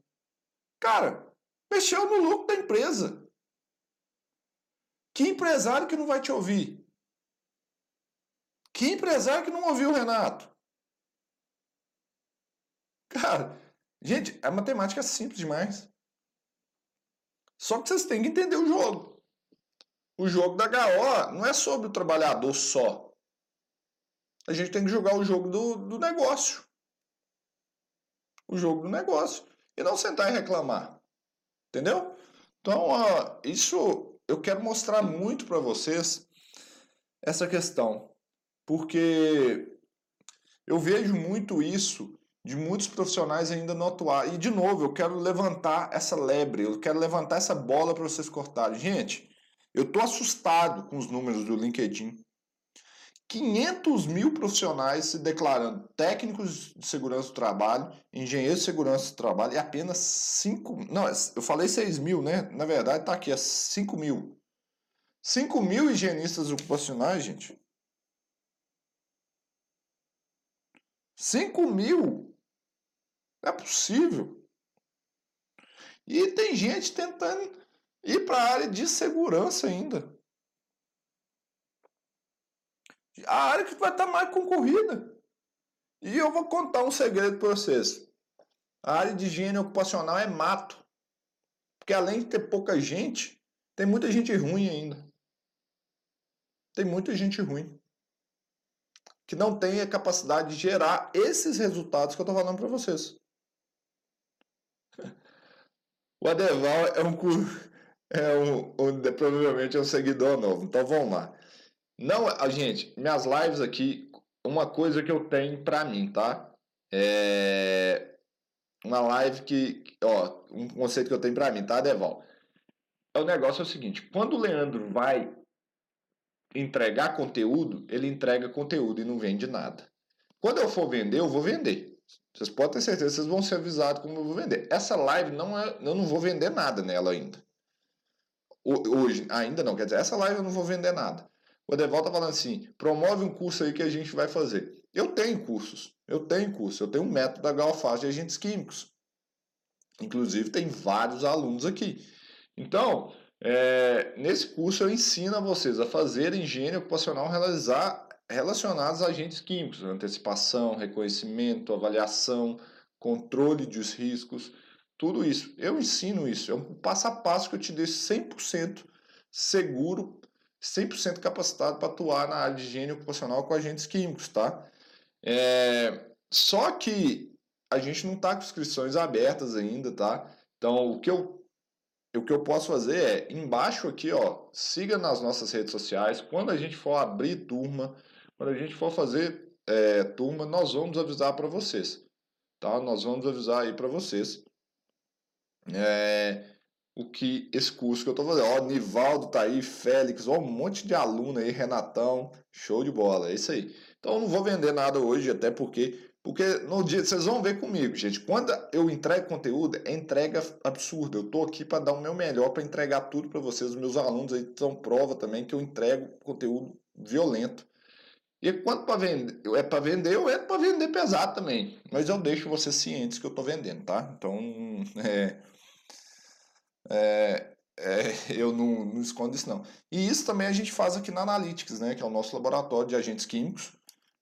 Speaker 1: Cara, mexeu no lucro da empresa. Que empresário que não vai te ouvir? Que empresário que não ouviu o Renato? Cara, gente, a matemática é simples demais. Só que vocês têm que entender o jogo. O jogo da HO não é sobre o trabalhador só. A gente tem que jogar o jogo do, do negócio. O jogo do negócio. E não sentar e reclamar. Entendeu? Então, ó, isso eu quero mostrar muito para vocês essa questão. Porque eu vejo muito isso de muitos profissionais ainda não atuar. E, de novo, eu quero levantar essa lebre, eu quero levantar essa bola para vocês cortarem. Gente, eu estou assustado com os números do LinkedIn. 500 mil profissionais se declarando técnicos de segurança do trabalho, engenheiros de segurança do trabalho, e apenas 5. Não, eu falei 6 mil, né? Na verdade, está aqui, é 5 mil. 5 mil higienistas ocupacionais, gente. 5 mil? Não é possível. E tem gente tentando ir para a área de segurança ainda. A área que vai estar mais concorrida. E eu vou contar um segredo para vocês. A área de higiene ocupacional é mato. Porque além de ter pouca gente, tem muita gente ruim ainda. Tem muita gente ruim. Que não tem a capacidade de gerar esses resultados que eu estou falando para vocês. O Adeval é um, é um, um, provavelmente é um seguidor novo. Então vamos lá. Não, a gente, minhas lives aqui, uma coisa que eu tenho para mim, tá? É uma live que, ó, um conceito que eu tenho para mim, tá, Deval? É o negócio é o seguinte, quando o Leandro vai entregar conteúdo, ele entrega conteúdo e não vende nada. Quando eu for vender, eu vou vender. Vocês podem ter certeza, vocês vão ser avisados como eu vou vender. Essa live não é, eu não vou vender nada nela ainda. Hoje, ainda não, quer dizer, essa live eu não vou vender nada. O Edeval tá falando assim, promove um curso aí que a gente vai fazer. Eu tenho cursos, eu tenho curso, eu tenho um método da Galfaz de agentes químicos. Inclusive, tem vários alunos aqui. Então, é, nesse curso eu ensino a vocês a fazer engenharia ocupacional realizar, relacionados a agentes químicos, antecipação, reconhecimento, avaliação, controle dos riscos, tudo isso. Eu ensino isso, é um passo a passo que eu te deixo 100% seguro 100% capacitado para atuar na área de higiene ocupacional com agentes químicos, tá? É, só que a gente não está com inscrições abertas ainda, tá? Então, o que eu, o que eu posso fazer é, embaixo aqui, ó, siga nas nossas redes sociais. Quando a gente for abrir turma, quando a gente for fazer é, turma, nós vamos avisar para vocês, tá? Nós vamos avisar aí para vocês. É, o que esse curso que eu estou fazendo. Ó, Nivaldo tá aí, Félix, ó, um monte de aluno aí, Renatão, show de bola, é isso aí. Então eu não vou vender nada hoje, até porque porque no dia, vocês vão ver comigo, gente, quando eu entrego conteúdo, é entrega absurda. Eu tô aqui para dar o meu melhor para entregar tudo para vocês. Os meus alunos aí são prova também que eu entrego conteúdo violento. E quanto para vender, é para vender, eu entro para vender pesado também. Mas eu deixo vocês cientes que eu tô vendendo, tá? Então, é, é, é, eu não, não, escondo isso não. E isso também a gente faz aqui na Analytics, né, que é o nosso laboratório de agentes químicos,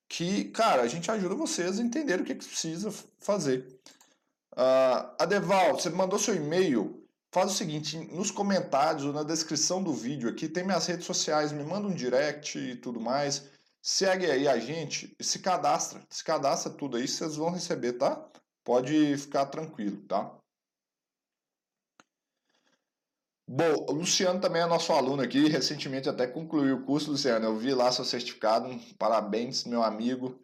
Speaker 1: que, cara, a gente ajuda vocês a entender o que, que precisa fazer. Uh, Adeval, você mandou seu e-mail, faz o seguinte, nos comentários ou na descrição do vídeo aqui tem minhas redes sociais, me manda um direct e tudo mais, segue aí a gente e se cadastra, se cadastra tudo aí, vocês vão receber, tá? Pode ficar tranquilo, tá? Bom, o Luciano também é nosso aluno aqui, recentemente até concluiu o curso, Luciano. Eu vi lá seu certificado, parabéns, meu amigo.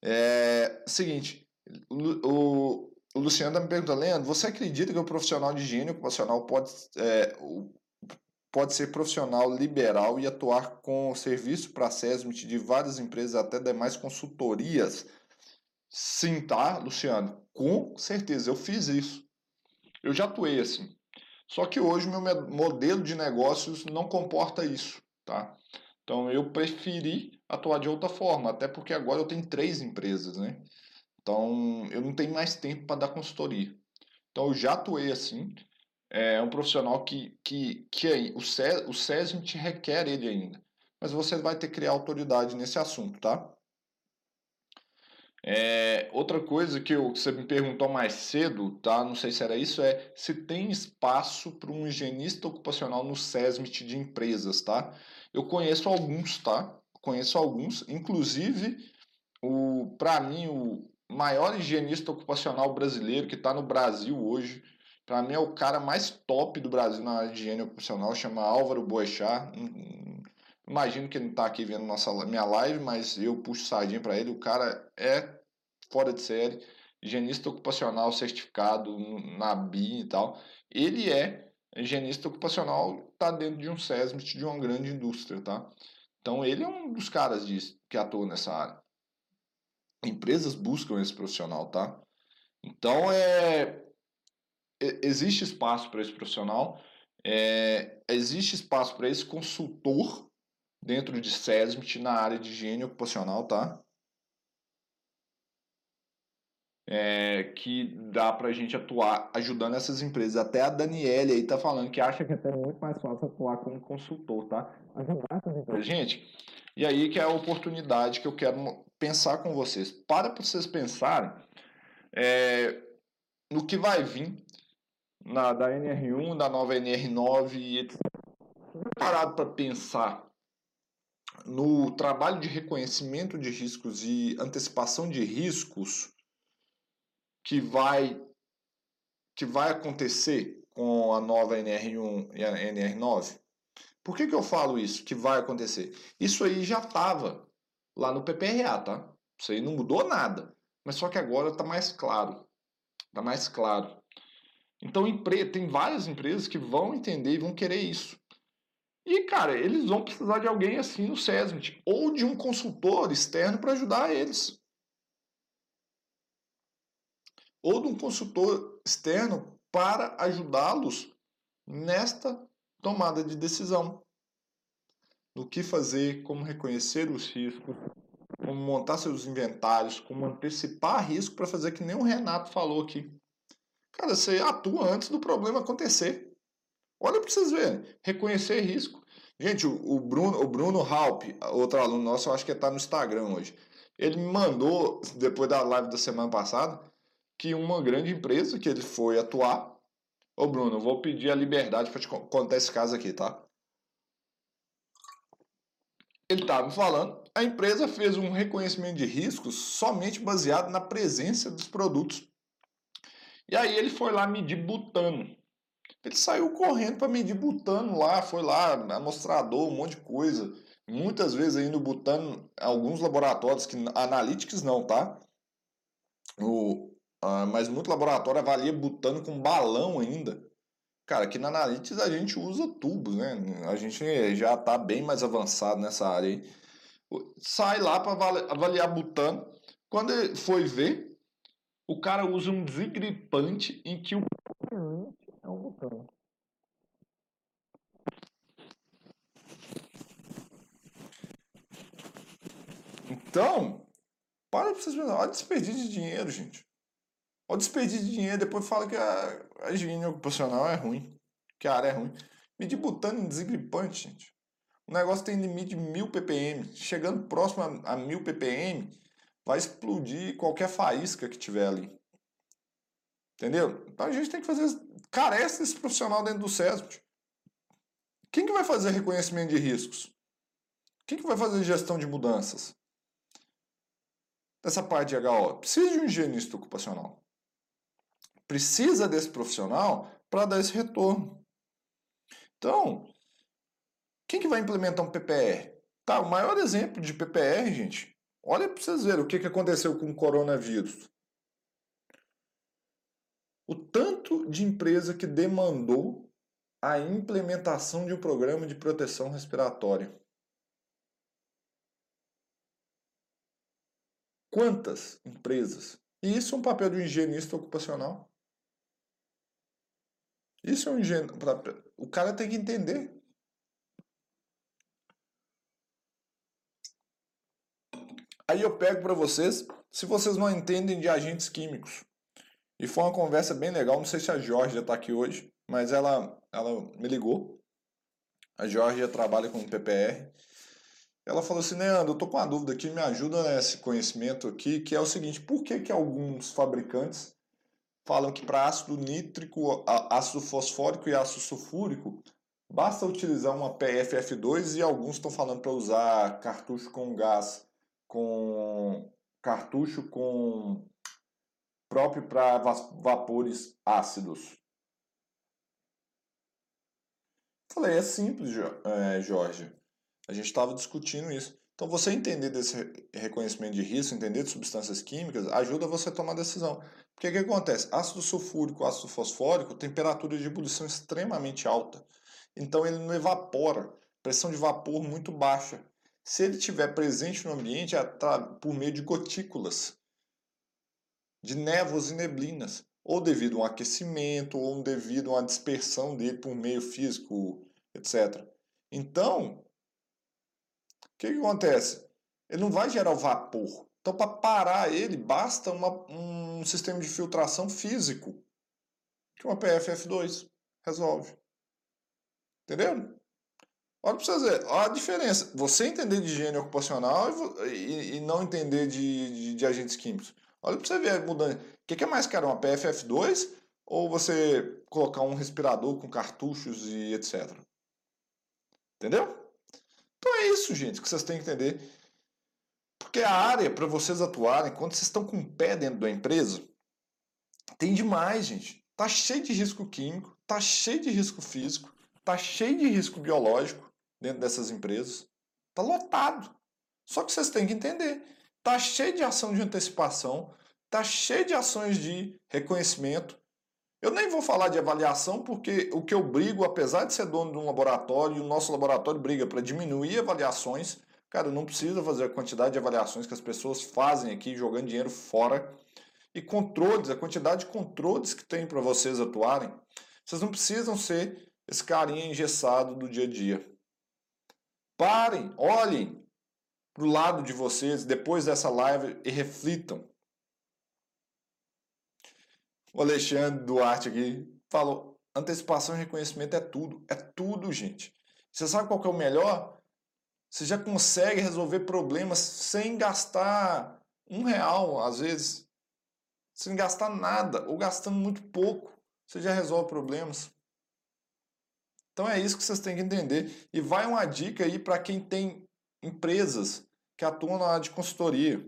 Speaker 1: É seguinte, o, o, Luciano está me perguntando, Leandro, você acredita que o profissional de higiene ocupacional pode, é, pode ser profissional liberal e atuar com serviço para SESMIT de várias empresas, até demais consultorias. Sim, tá, Luciano? Com certeza, eu fiz isso. Eu já atuei assim. Só que hoje meu modelo de negócios não comporta isso, tá? Então eu preferi atuar de outra forma, até porque agora eu tenho três empresas, né? Então eu não tenho mais tempo para dar consultoria. Então eu já atuei assim. É um profissional que, que, que é, o, SES, o SESM te requer ele ainda. Mas você vai ter que criar autoridade nesse assunto, tá? É, outra coisa que, eu, que você me perguntou mais cedo, tá? Não sei se era isso, é se tem espaço para um higienista ocupacional no SESMIT de empresas, tá? Eu conheço alguns, tá? Conheço alguns, inclusive o para mim o maior higienista ocupacional brasileiro que está no Brasil hoje, para mim é o cara mais top do Brasil na área de higiene ocupacional, chama Álvaro Boechat. Hum, hum, imagino que ele não está aqui vendo nossa, minha live, mas eu puxo sardinha para ele. O cara é fora de série, higienista ocupacional certificado na BI e tal. Ele é higienista ocupacional, está dentro de um SESMIT de uma grande indústria, tá? Então ele é um dos caras disso, que atua nessa área. Empresas buscam esse profissional, tá? Então é existe espaço para esse profissional, é, existe espaço para esse consultor dentro de SESMIT na área de higiene ocupacional, tá? É, que dá para a gente atuar ajudando essas empresas. Até a Daniele aí tá falando que acha que é até muito mais fácil atuar como consultor, tá? Ajudar essas empresas. Gente, e aí que é a oportunidade que eu quero pensar com vocês. Para para vocês pensarem é, no que vai vir na, da NR1, da nova NR9 e etc. Parado para pensar no trabalho de reconhecimento de riscos e antecipação de riscos que vai que vai acontecer com a nova NR1 e a NR9? Por que, que eu falo isso, que vai acontecer? Isso aí já estava lá no PPRA, tá? Isso aí não mudou nada. Mas só que agora está mais claro. Está mais claro. Então, tem várias empresas que vão entender e vão querer isso. E, cara, eles vão precisar de alguém assim no SESMIT, ou de um consultor externo para ajudar eles ou de um consultor externo para ajudá-los nesta tomada de decisão. No que fazer, como reconhecer os riscos, como montar seus inventários, como antecipar risco para fazer que nem o Renato falou aqui. Cara, você atua antes do problema acontecer. Olha para vocês verem. Reconhecer risco. Gente, o Bruno, o Bruno Halp, outro aluno nosso, eu acho que está no Instagram hoje. Ele me mandou, depois da live da semana passada, que uma grande empresa que ele foi atuar. Ô Bruno, eu vou pedir a liberdade para te contar esse caso aqui, tá? Ele estava falando, a empresa fez um reconhecimento de riscos somente baseado na presença dos produtos. E aí ele foi lá medir butano. Ele saiu correndo para medir butano lá, foi lá, amostrador, um monte de coisa. Muitas vezes aí no butano, alguns laboratórios que analytics não, tá? O, ah, mas muito laboratório avalia butano com balão ainda. Cara, aqui na Analytics a gente usa tubos, né? A gente já está bem mais avançado nessa área aí. Sai lá para avaliar butano. Quando ele foi ver, o cara usa um desengripante em que o é um butano. Então, para pra vocês verem, olha desperdício de dinheiro, gente. Olha o desperdício de dinheiro, depois fala que a, a higiene ocupacional é ruim, que a área é ruim. Medir butano em desengripante, gente. O negócio tem limite de 1000 ppm. Chegando próximo a, 1000 ppm, vai explodir qualquer faísca que tiver ali. Entendeu? Então a gente tem que fazer. Carece desse profissional dentro do SESP. Quem que vai fazer reconhecimento de riscos? Quem que vai fazer gestão de mudanças? Essa parte de HO. Precisa de um higienista ocupacional precisa desse profissional para dar esse retorno. Então, quem que vai implementar um PPR? Tá, o maior exemplo de PPR, gente, olha para vocês verem o que, que aconteceu com o coronavírus. O tanto de empresa que demandou a implementação de um programa de proteção respiratória. Quantas empresas? E isso é um papel do higienista ocupacional. Isso é um higienista. O cara tem que entender. Aí eu pego para vocês, se vocês não entendem de agentes químicos. E foi uma conversa bem legal, não sei se a Jorge está aqui hoje, mas ela, ela me ligou. A Jorge trabalha com PPR. Ela falou assim, Leandro, eu tô com uma dúvida aqui, me ajuda nesse conhecimento aqui, que é o seguinte, por que que alguns fabricantes falam que para ácido nítrico, ácido fosfórico e ácido sulfúrico, basta utilizar uma PFF2 e alguns estão falando para usar cartucho com gás, com cartucho com próprio para vapores ácidos. Falei, é simples, é, Jorge. A gente estava discutindo isso. Então, você entender desse reconhecimento de risco, entender de substâncias químicas, ajuda você a tomar decisão. Porque o que acontece? Ácido sulfúrico, ácido fosfórico, temperatura de ebulição extremamente alta. Então, ele não evapora. Pressão de vapor muito baixa. Se ele estiver presente no ambiente, é por meio de gotículas, de névoas e neblinas, ou devido a um aquecimento, ou devido a uma dispersão dele por meio físico, etc. Então, que, que acontece? Ele não vai gerar o vapor. Então, para parar ele, basta uma, um sistema de filtração físico, que uma PFF2 resolve. Entendeu? Olha para você ver, olha a diferença. Você entender de higiene ocupacional e, e não entender de, de, de, agentes químicos. Olha para você ver a mudança. O que, que é mais caro, uma PFF2 ou você colocar um respirador com cartuchos e etc? Entendeu? Então é isso, gente, que vocês têm que entender. Porque a área para vocês atuarem, quando vocês estão com o pé dentro da empresa, tem demais, gente. Tá cheio de risco químico, tá cheio de risco físico, tá cheio de risco biológico dentro dessas empresas. Tá lotado. Só que vocês têm que entender. Tá cheio de ação de antecipação, tá cheio de ações de reconhecimento, eu nem vou falar de avaliação, porque o que eu brigo, apesar de ser dono de um laboratório, o nosso laboratório briga para diminuir avaliações. Cara, não precisa fazer a quantidade de avaliações que as pessoas fazem aqui, jogando dinheiro fora. E controles, a quantidade de controles que tem para vocês atuarem. Vocês não precisam ser esse carinha engessado do dia a dia. Parem, olhem para o lado de vocês depois dessa live e reflitam o Alexandre Duarte aqui falou: antecipação e reconhecimento é tudo. É tudo, gente. Você sabe qual que é o melhor? Você já consegue resolver problemas sem gastar um real, às vezes. Sem gastar nada, ou gastando muito pouco. Você já resolve problemas. Então é isso que vocês têm que entender. E vai uma dica aí para quem tem empresas que atuam na área de consultoria.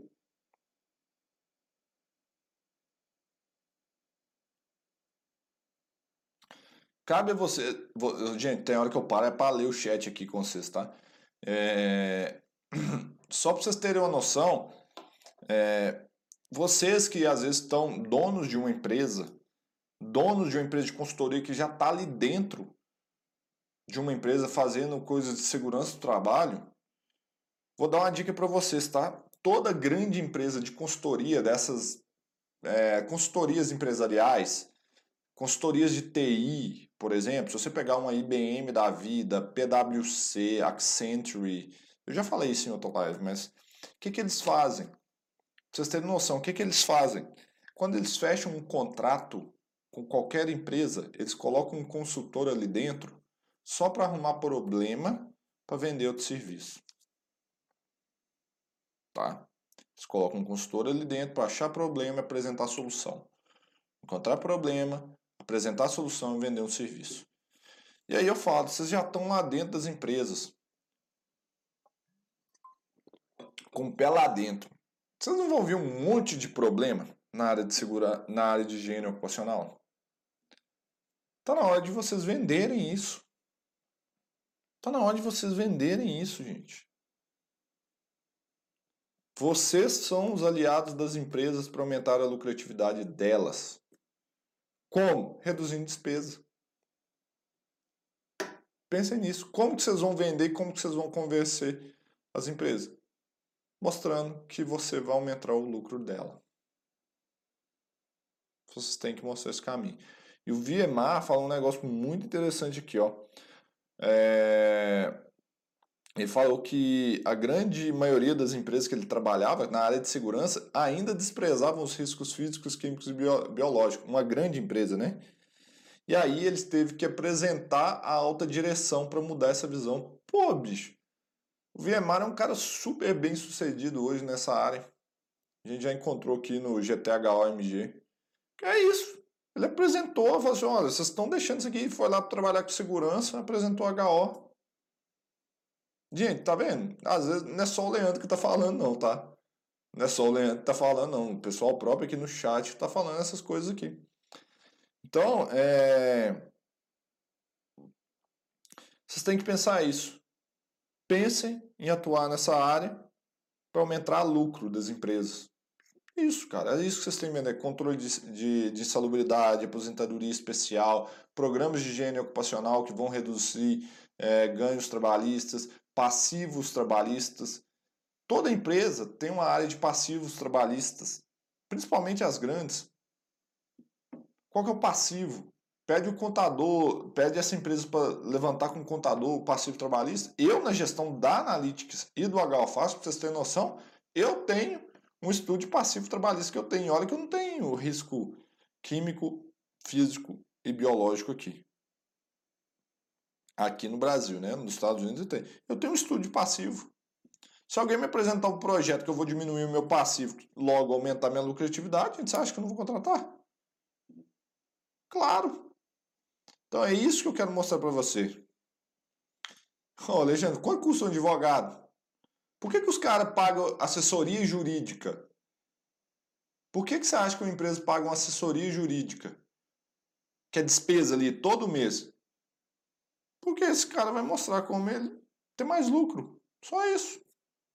Speaker 1: Cabe a você. Gente, tem hora que eu paro é para ler o chat aqui com vocês, tá? É... Só para vocês terem uma noção, é... vocês que às vezes estão donos de uma empresa, donos de uma empresa de consultoria que já está ali dentro de uma empresa fazendo coisas de segurança do trabalho, vou dar uma dica para vocês, tá? Toda grande empresa de consultoria, dessas é, consultorias empresariais, consultorias de TI, por exemplo, se você pegar uma IBM da vida, PwC, Accenture, eu já falei isso em outra live, mas o que, que eles fazem? Pra vocês terem noção, o que, que eles fazem? Quando eles fecham um contrato com qualquer empresa, eles colocam um consultor ali dentro só para arrumar problema para vender outro serviço. Tá? Eles colocam um consultor ali dentro para achar problema e apresentar solução. Encontrar problema, apresentar a solução e vender um serviço. E aí eu falo, vocês já estão lá dentro das empresas, com o pé lá dentro. Vocês não vão ver um monte de problema na área de segurança, na área de higiene ocupacional? Está na hora de vocês venderem isso. Está na hora de vocês venderem isso, gente. Vocês são os aliados das empresas para aumentar a lucratividade delas. Como? Reduzindo despesa. Pensem nisso. Como que vocês vão vender e como que vocês vão convencer as empresas? Mostrando que você vai aumentar o lucro dela. Vocês têm que mostrar esse caminho. E o Viemar fala um negócio muito interessante aqui, ó. É... Ele falou que a grande maioria das empresas que ele trabalhava na área de segurança ainda desprezavam os riscos físicos, químicos e biológicos. Uma grande empresa, né? E aí eles teve que apresentar a alta direção para mudar essa visão. Pô, bicho, o Viemar é um cara super bem sucedido hoje nessa área. A gente já encontrou aqui no GTHOMG. Que é isso. Ele apresentou, falou assim, olha, vocês estão deixando isso aqui, foi lá trabalhar com segurança, apresentou HO. Gente, tá vendo? Às vezes não é só o Leandro que tá falando, não, tá? Não é só o Leandro que tá falando, não. O pessoal próprio aqui no chat tá falando essas coisas aqui. Então, é... vocês têm que pensar isso. Pensem em atuar nessa área para aumentar o lucro das empresas. Isso, cara. É isso que vocês têm que vender. Controle de, de, de salubridade, aposentadoria especial, programas de higiene ocupacional que vão reduzir é, ganhos trabalhistas, passivos trabalhistas. Toda empresa tem uma área de passivos trabalhistas, principalmente as grandes. Qual que é o passivo? Pede o contador, pede essa empresa para levantar com o contador o passivo trabalhista. Eu, na gestão da Analytics e do HFAS, para vocês terem noção, eu tenho um estudo de passivo trabalhista que eu tenho. Olha que eu não tenho risco químico, físico e biológico aqui. Aqui no Brasil, né? Nos Estados Unidos tenho. Eu tenho um estudo de passivo. Se alguém me apresentar um projeto que eu vou diminuir o meu passivo, logo aumentar minha lucratividade, você acha que eu não vou contratar? Claro. Então é isso que eu quero mostrar para você. Ô, oh, Alexandre, quanto custa um advogado? Por que, que os caras pagam assessoria jurídica? Por que, que você acha que uma empresa paga uma assessoria jurídica? Que é despesa ali todo mês? Porque esse cara vai mostrar como ele tem mais lucro. Só isso.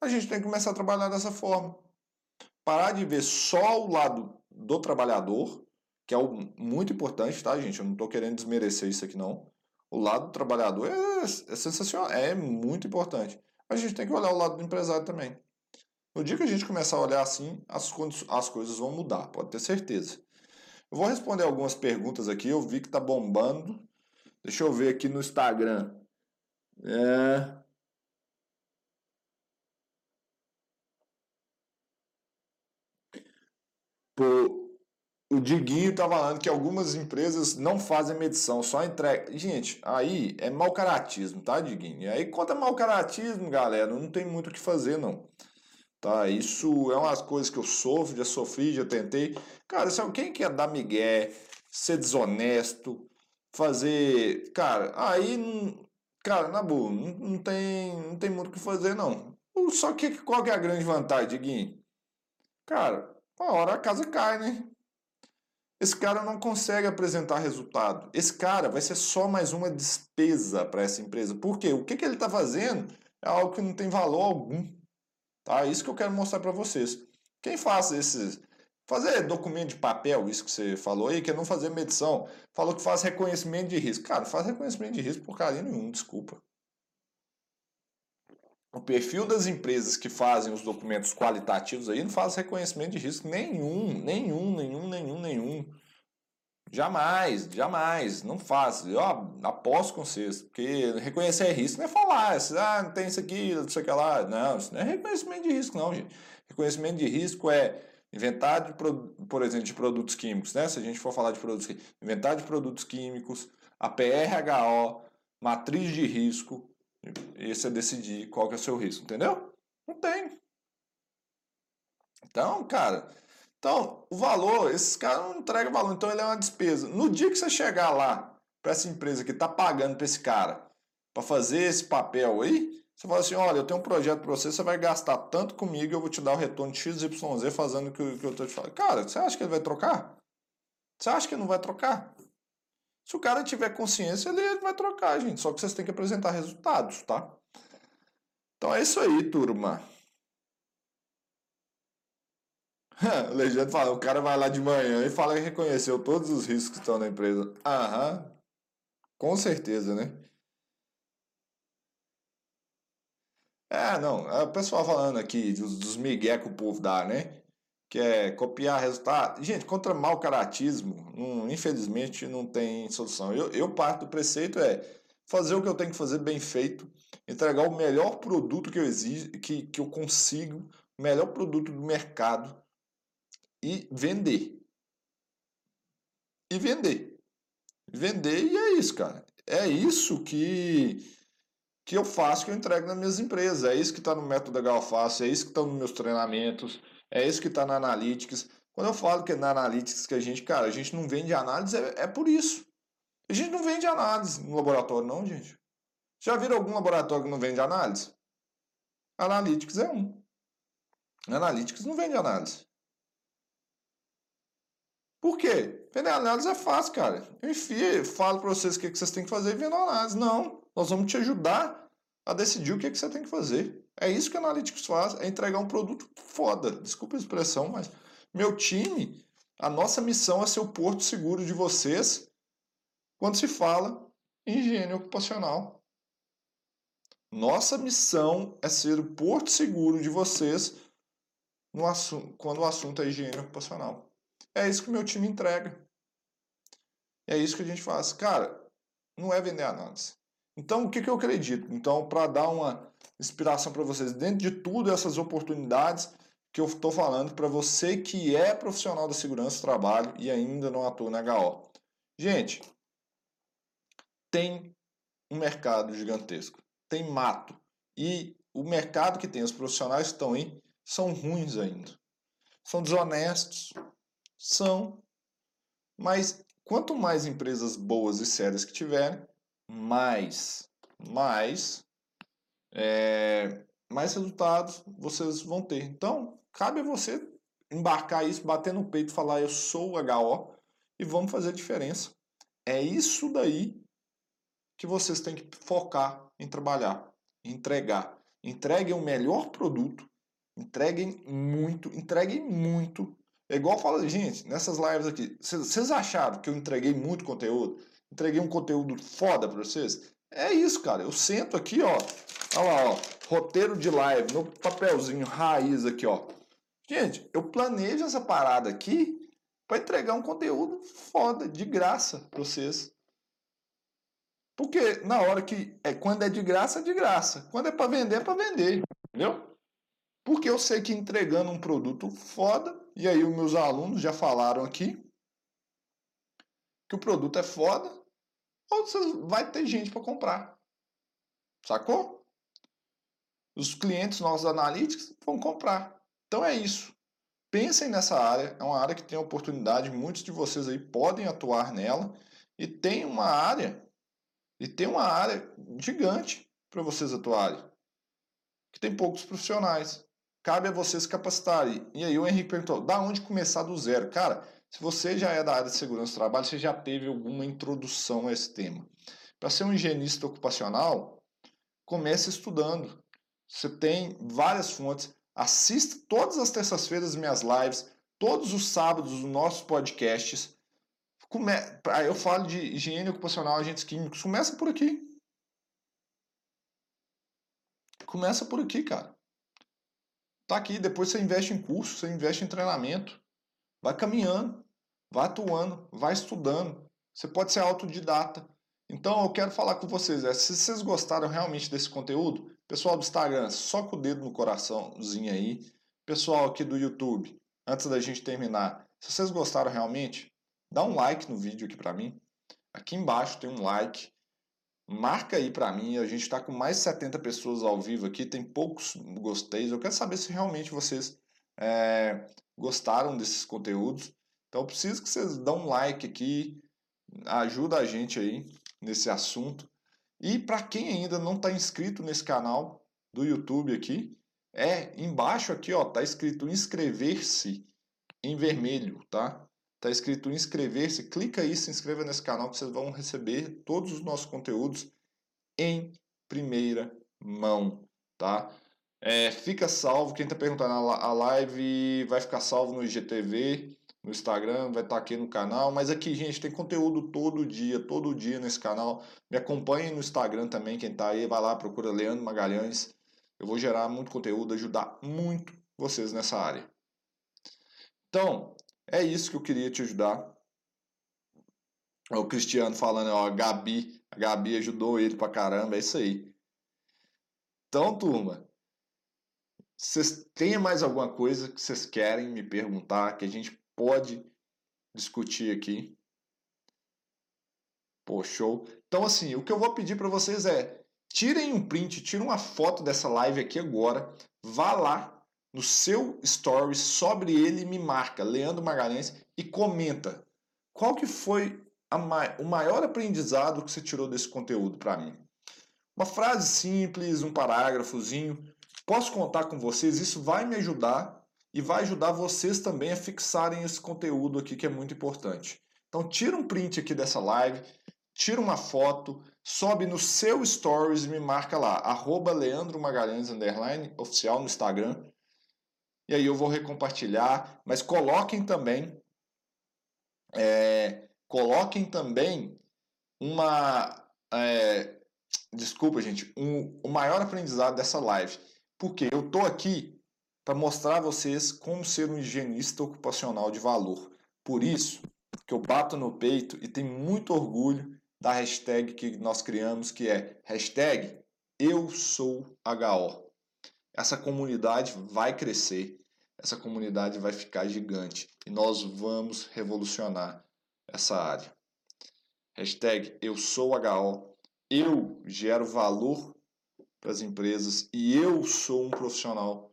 Speaker 1: A gente tem que começar a trabalhar dessa forma. Parar de ver só o lado do trabalhador que é o muito importante, tá, gente? Eu não estou querendo desmerecer isso aqui, não. O lado do trabalhador é, é sensacional, é muito importante. A gente tem que olhar o lado do empresário também. No dia que a gente começar a olhar assim, as, as coisas vão mudar, pode ter certeza. Eu vou responder algumas perguntas aqui, eu vi que tá bombando. Deixa eu ver aqui no Instagram. É... Pô, o Diguinho tá falando que algumas empresas não fazem medição, só entrega. Gente, aí é mau caratismo, tá, Diguinho? E aí, quanto a mau caratismo, galera, não tem muito o que fazer, não. Tá, isso é umas coisas que eu sofro, já sofri, já tentei. Cara, se alguém quer dar migué, ser desonesto, fazer. Cara, aí. Cara, na boa, não, não, tem, não tem muito o que fazer, não. Só que qual que é a grande vantagem, Diguinho? Cara, uma hora a casa cai, né? Esse cara não consegue apresentar resultado. Esse cara vai ser só mais uma despesa para essa empresa. Por quê? O que, que ele está fazendo é algo que não tem valor algum. Tá? Isso que eu quero mostrar para vocês. Quem faz esses. Fazer documento de papel, isso que você falou aí, que é não fazer medição. Falou que faz reconhecimento de risco. Cara, faz reconhecimento de risco por carinho nenhum, desculpa. O perfil das empresas que fazem os documentos qualitativos aí não faz reconhecimento de risco nenhum, nenhum, nenhum, nenhum, nenhum. Jamais, jamais, não faz. Eu aposto com vocês, porque reconhecer risco não é falar, ah, não tem isso aqui, não sei o que lá. Não, isso não é reconhecimento de risco, não, gente. Reconhecimento de risco é inventário, de, por exemplo, de produtos químicos, né? Se a gente for falar de produtos químicos, inventário de produtos químicos, a PRHO, matriz de risco, esse é decidir qual que é o seu risco, entendeu? Não tem. Então, cara, então, o valor, esses caras não entregam valor, então ele é uma despesa. No dia que você chegar lá, para essa empresa que está pagando para esse cara, para fazer esse papel aí, você fala assim, olha, eu tenho um projeto para você, você vai gastar tanto comigo, eu vou te dar o retorno de XYZ fazendo o que, eu estou te falando. Cara, você acha que ele vai trocar? Você acha que ele não vai trocar? Se o cara tiver consciência, ele vai trocar, gente. Só que vocês têm que apresentar resultados, tá? Então é isso aí, turma. Legenda fala, o cara vai lá de manhã e fala que reconheceu todos os riscos que estão na empresa. Aham. Com certeza, né? É, não, é o pessoal falando aqui dos, dos migué que o povo dá, né? Que é copiar resultado. Gente, contra mau caratismo, hum, infelizmente não tem solução. Eu, eu parto do preceito é fazer o que eu tenho que fazer bem feito, entregar o melhor produto que eu exijo, que, que eu consigo, o melhor produto do mercado e vender. E vender. Vender e é isso, cara. É isso que que eu faço, que eu entrego nas minhas empresas. É isso que está no método da Galface, é isso que está nos meus treinamentos, é isso que está na Analytics. Quando eu falo que é na Analytics que a gente, cara, a gente não vende análise, é, é por isso. A gente não vende análise no laboratório, não, gente. Já viram algum laboratório que não vende análise? Analytics é um. Analytics não vende análise. Por quê? Vender análise é fácil, cara. Eu enfio, falo para vocês o que vocês têm que fazer e vendo análise. Não. Nós vamos te ajudar a decidir o que, que você tem que fazer. É isso que o Analytics faz, é entregar um produto foda. Desculpa a expressão, mas meu time, a nossa missão é ser o porto seguro de vocês quando se fala em higiene ocupacional. Nossa missão é ser o porto seguro de vocês no assunto, quando o assunto é higiene ocupacional. É isso que o meu time entrega. É isso que a gente faz. Cara, não é vender análise. Então, o que, que eu acredito? Então, para dar uma inspiração para vocês, dentro de tudo essas oportunidades que eu estou falando para você que é profissional da segurança do trabalho e ainda não atua na HO. Gente, tem um mercado gigantesco, tem mato. E o mercado que tem, os profissionais que estão aí, são ruins ainda. São desonestos. São. Mas quanto mais empresas boas e sérias que tiverem, mais, mais, é, mais resultados vocês vão ter. Então, cabe a você embarcar isso, bater no peito falar: Eu sou o HO e vamos fazer a diferença. É isso daí que vocês têm que focar em trabalhar, entregar. Entreguem o melhor produto, entreguem muito, entreguem muito. É igual fala, gente, nessas lives aqui, vocês acharam que eu entreguei muito conteúdo? Entreguei um conteúdo foda para vocês. É isso, cara. Eu sento aqui, ó. Olha lá, ó. Roteiro de live no papelzinho raiz aqui, ó. Gente, eu planejo essa parada aqui para entregar um conteúdo foda, de graça para vocês. Porque na hora que é quando é de graça, é de graça. Quando é para vender, é para vender, entendeu? Porque eu sei que entregando um produto foda, e aí os meus alunos já falaram aqui que o produto é foda, ou você vai ter gente para comprar. Sacou? Os clientes nossos analíticos vão comprar. Então é isso. Pensem nessa área, é uma área que tem oportunidade, muitos de vocês aí podem atuar nela e tem uma área e tem uma área gigante para vocês atuarem. Que tem poucos profissionais. Cabe a vocês capacitarem. E aí o Henrique perguntou: "Da onde começar do zero?". Cara, se você já é da área de segurança do trabalho, você já teve alguma introdução a esse tema. Para ser um higienista ocupacional, comece estudando. Você tem várias fontes. Assista todas as terças-feiras minhas lives, todos os sábados os nossos podcasts. Come... Eu falo de higiene ocupacional, agentes químicos. Começa por aqui. Começa por aqui, cara. Tá aqui, depois você investe em curso, você investe em treinamento. Vai caminhando. Vai atuando, vai estudando. Você pode ser autodidata. Então eu quero falar com vocês, é, se vocês gostaram realmente desse conteúdo, pessoal do Instagram, só com o dedo no coraçãozinho aí. Pessoal aqui do YouTube, antes da gente terminar, se vocês gostaram realmente, dá um like no vídeo aqui para mim. Aqui embaixo tem um like. Marca aí para mim, a gente está com mais de 70 pessoas ao vivo aqui, tem poucos gostei. Eu quero saber se realmente vocês é, gostaram desses conteúdos. Então eu preciso que vocês dão um like aqui, ajuda a gente aí nesse assunto. E para quem ainda não está inscrito nesse canal do YouTube aqui, é embaixo aqui, ó, tá escrito inscrever-se em vermelho, tá? Tá escrito inscrever-se, clica aí, se inscreva nesse canal que vocês vão receber todos os nossos conteúdos em primeira mão, tá? É, fica salvo, quem está perguntando, a live vai ficar salvo no IGTV, no Instagram, vai estar tá aqui no canal. Mas aqui, gente, tem conteúdo todo dia, todo dia nesse canal. Me acompanhe no Instagram também, quem está aí, vai lá, procura Leandro Magalhães. Eu vou gerar muito conteúdo, ajudar muito vocês nessa área. Então, é isso que eu queria te ajudar. O Cristiano falando, ó, Gabi, a Gabi ajudou ele pra caramba, é isso aí. Então, turma, vocês têm mais alguma coisa que vocês querem me perguntar, que a gente pode discutir aqui? Pô, show. Então, assim, o que eu vou pedir para vocês é, tirem um print, tirem uma foto dessa live aqui agora, vá lá no seu story, sobre ele me marca, Leandro Magalhães, e comenta qual que foi ma o maior aprendizado que você tirou desse conteúdo para mim. Uma frase simples, um parágrafozinho. Posso contar com vocês? Isso vai me ajudar e vai ajudar vocês também a fixarem esse conteúdo aqui que é muito importante. Então tira um print aqui dessa live, tira uma foto, sobe no seu stories e me marca lá, arroba Leandro Magalhães, underline, oficial no Instagram. E aí eu vou recompartilhar, mas coloquem também é, coloquem também uma. É, desculpa, gente, um, o maior aprendizado dessa live. Porque eu tô aqui para mostrar a vocês como ser um higienista ocupacional de valor. Por isso que eu bato no peito e tenho muito orgulho da hashtag que nós criamos, que é hashtag eu sou HO. Essa comunidade vai crescer, essa comunidade vai ficar gigante e nós vamos revolucionar essa área. Hashtag eu sou HO, eu gero valor para as empresas e eu sou um profissional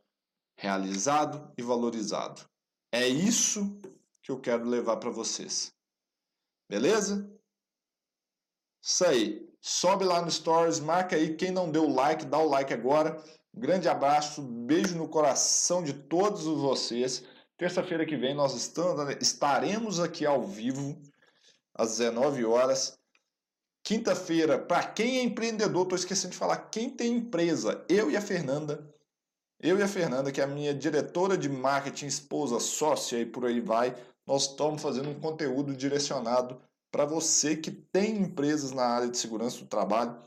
Speaker 1: realizado e valorizado. É isso que eu quero levar para vocês. Beleza? Isso aí. Sobe lá no Stories, marca aí. Quem não deu like, dá o like agora. Grande abraço, beijo no coração de todos vocês. Terça-feira que vem nós estaremos aqui ao vivo às 19 horas. Quinta-feira, para quem é empreendedor, estou esquecendo de falar, quem tem empresa, eu e a Fernanda, eu e a Fernanda, que é a minha diretora de marketing, esposa, sócia e por aí vai, nós estamos fazendo um conteúdo direcionado para você que tem empresas na área de segurança do trabalho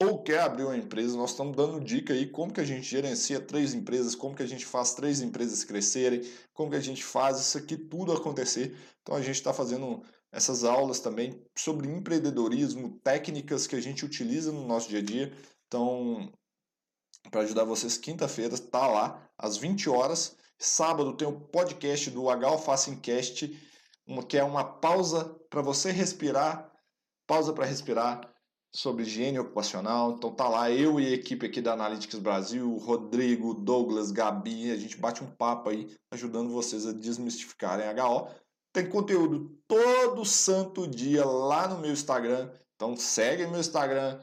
Speaker 1: ou quer abrir uma empresa, nós estamos dando dica aí como que a gente gerencia três empresas, como que a gente faz três empresas crescerem, como que a gente faz isso aqui tudo acontecer. Então a gente está fazendo essas aulas também sobre empreendedorismo, técnicas que a gente utiliza no nosso dia a dia. Então, para ajudar vocês, quinta-feira está lá às 20 horas. Sábado tem o podcast do H Cast, que é uma pausa para você respirar, pausa para respirar sobre higiene ocupacional. Então tá lá eu e a equipe aqui da Analytics Brasil, Rodrigo, Douglas, Gabi, a gente bate um papo aí ajudando vocês a desmistificarem HO. Tem conteúdo todo santo dia lá no meu Instagram. Então segue meu Instagram,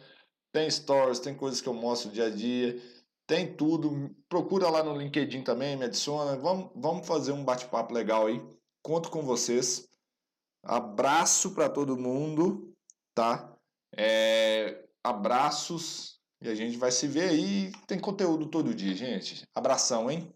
Speaker 1: tem stories, tem coisas que eu mostro dia a dia, tem tudo. Procura lá no LinkedIn também, me adiciona. Vamos, vamos fazer um bate-papo legal aí. Conto com vocês. Abraço para todo mundo, tá? É, abraços e a gente vai se ver aí. Tem conteúdo todo dia, gente. Abração, hein?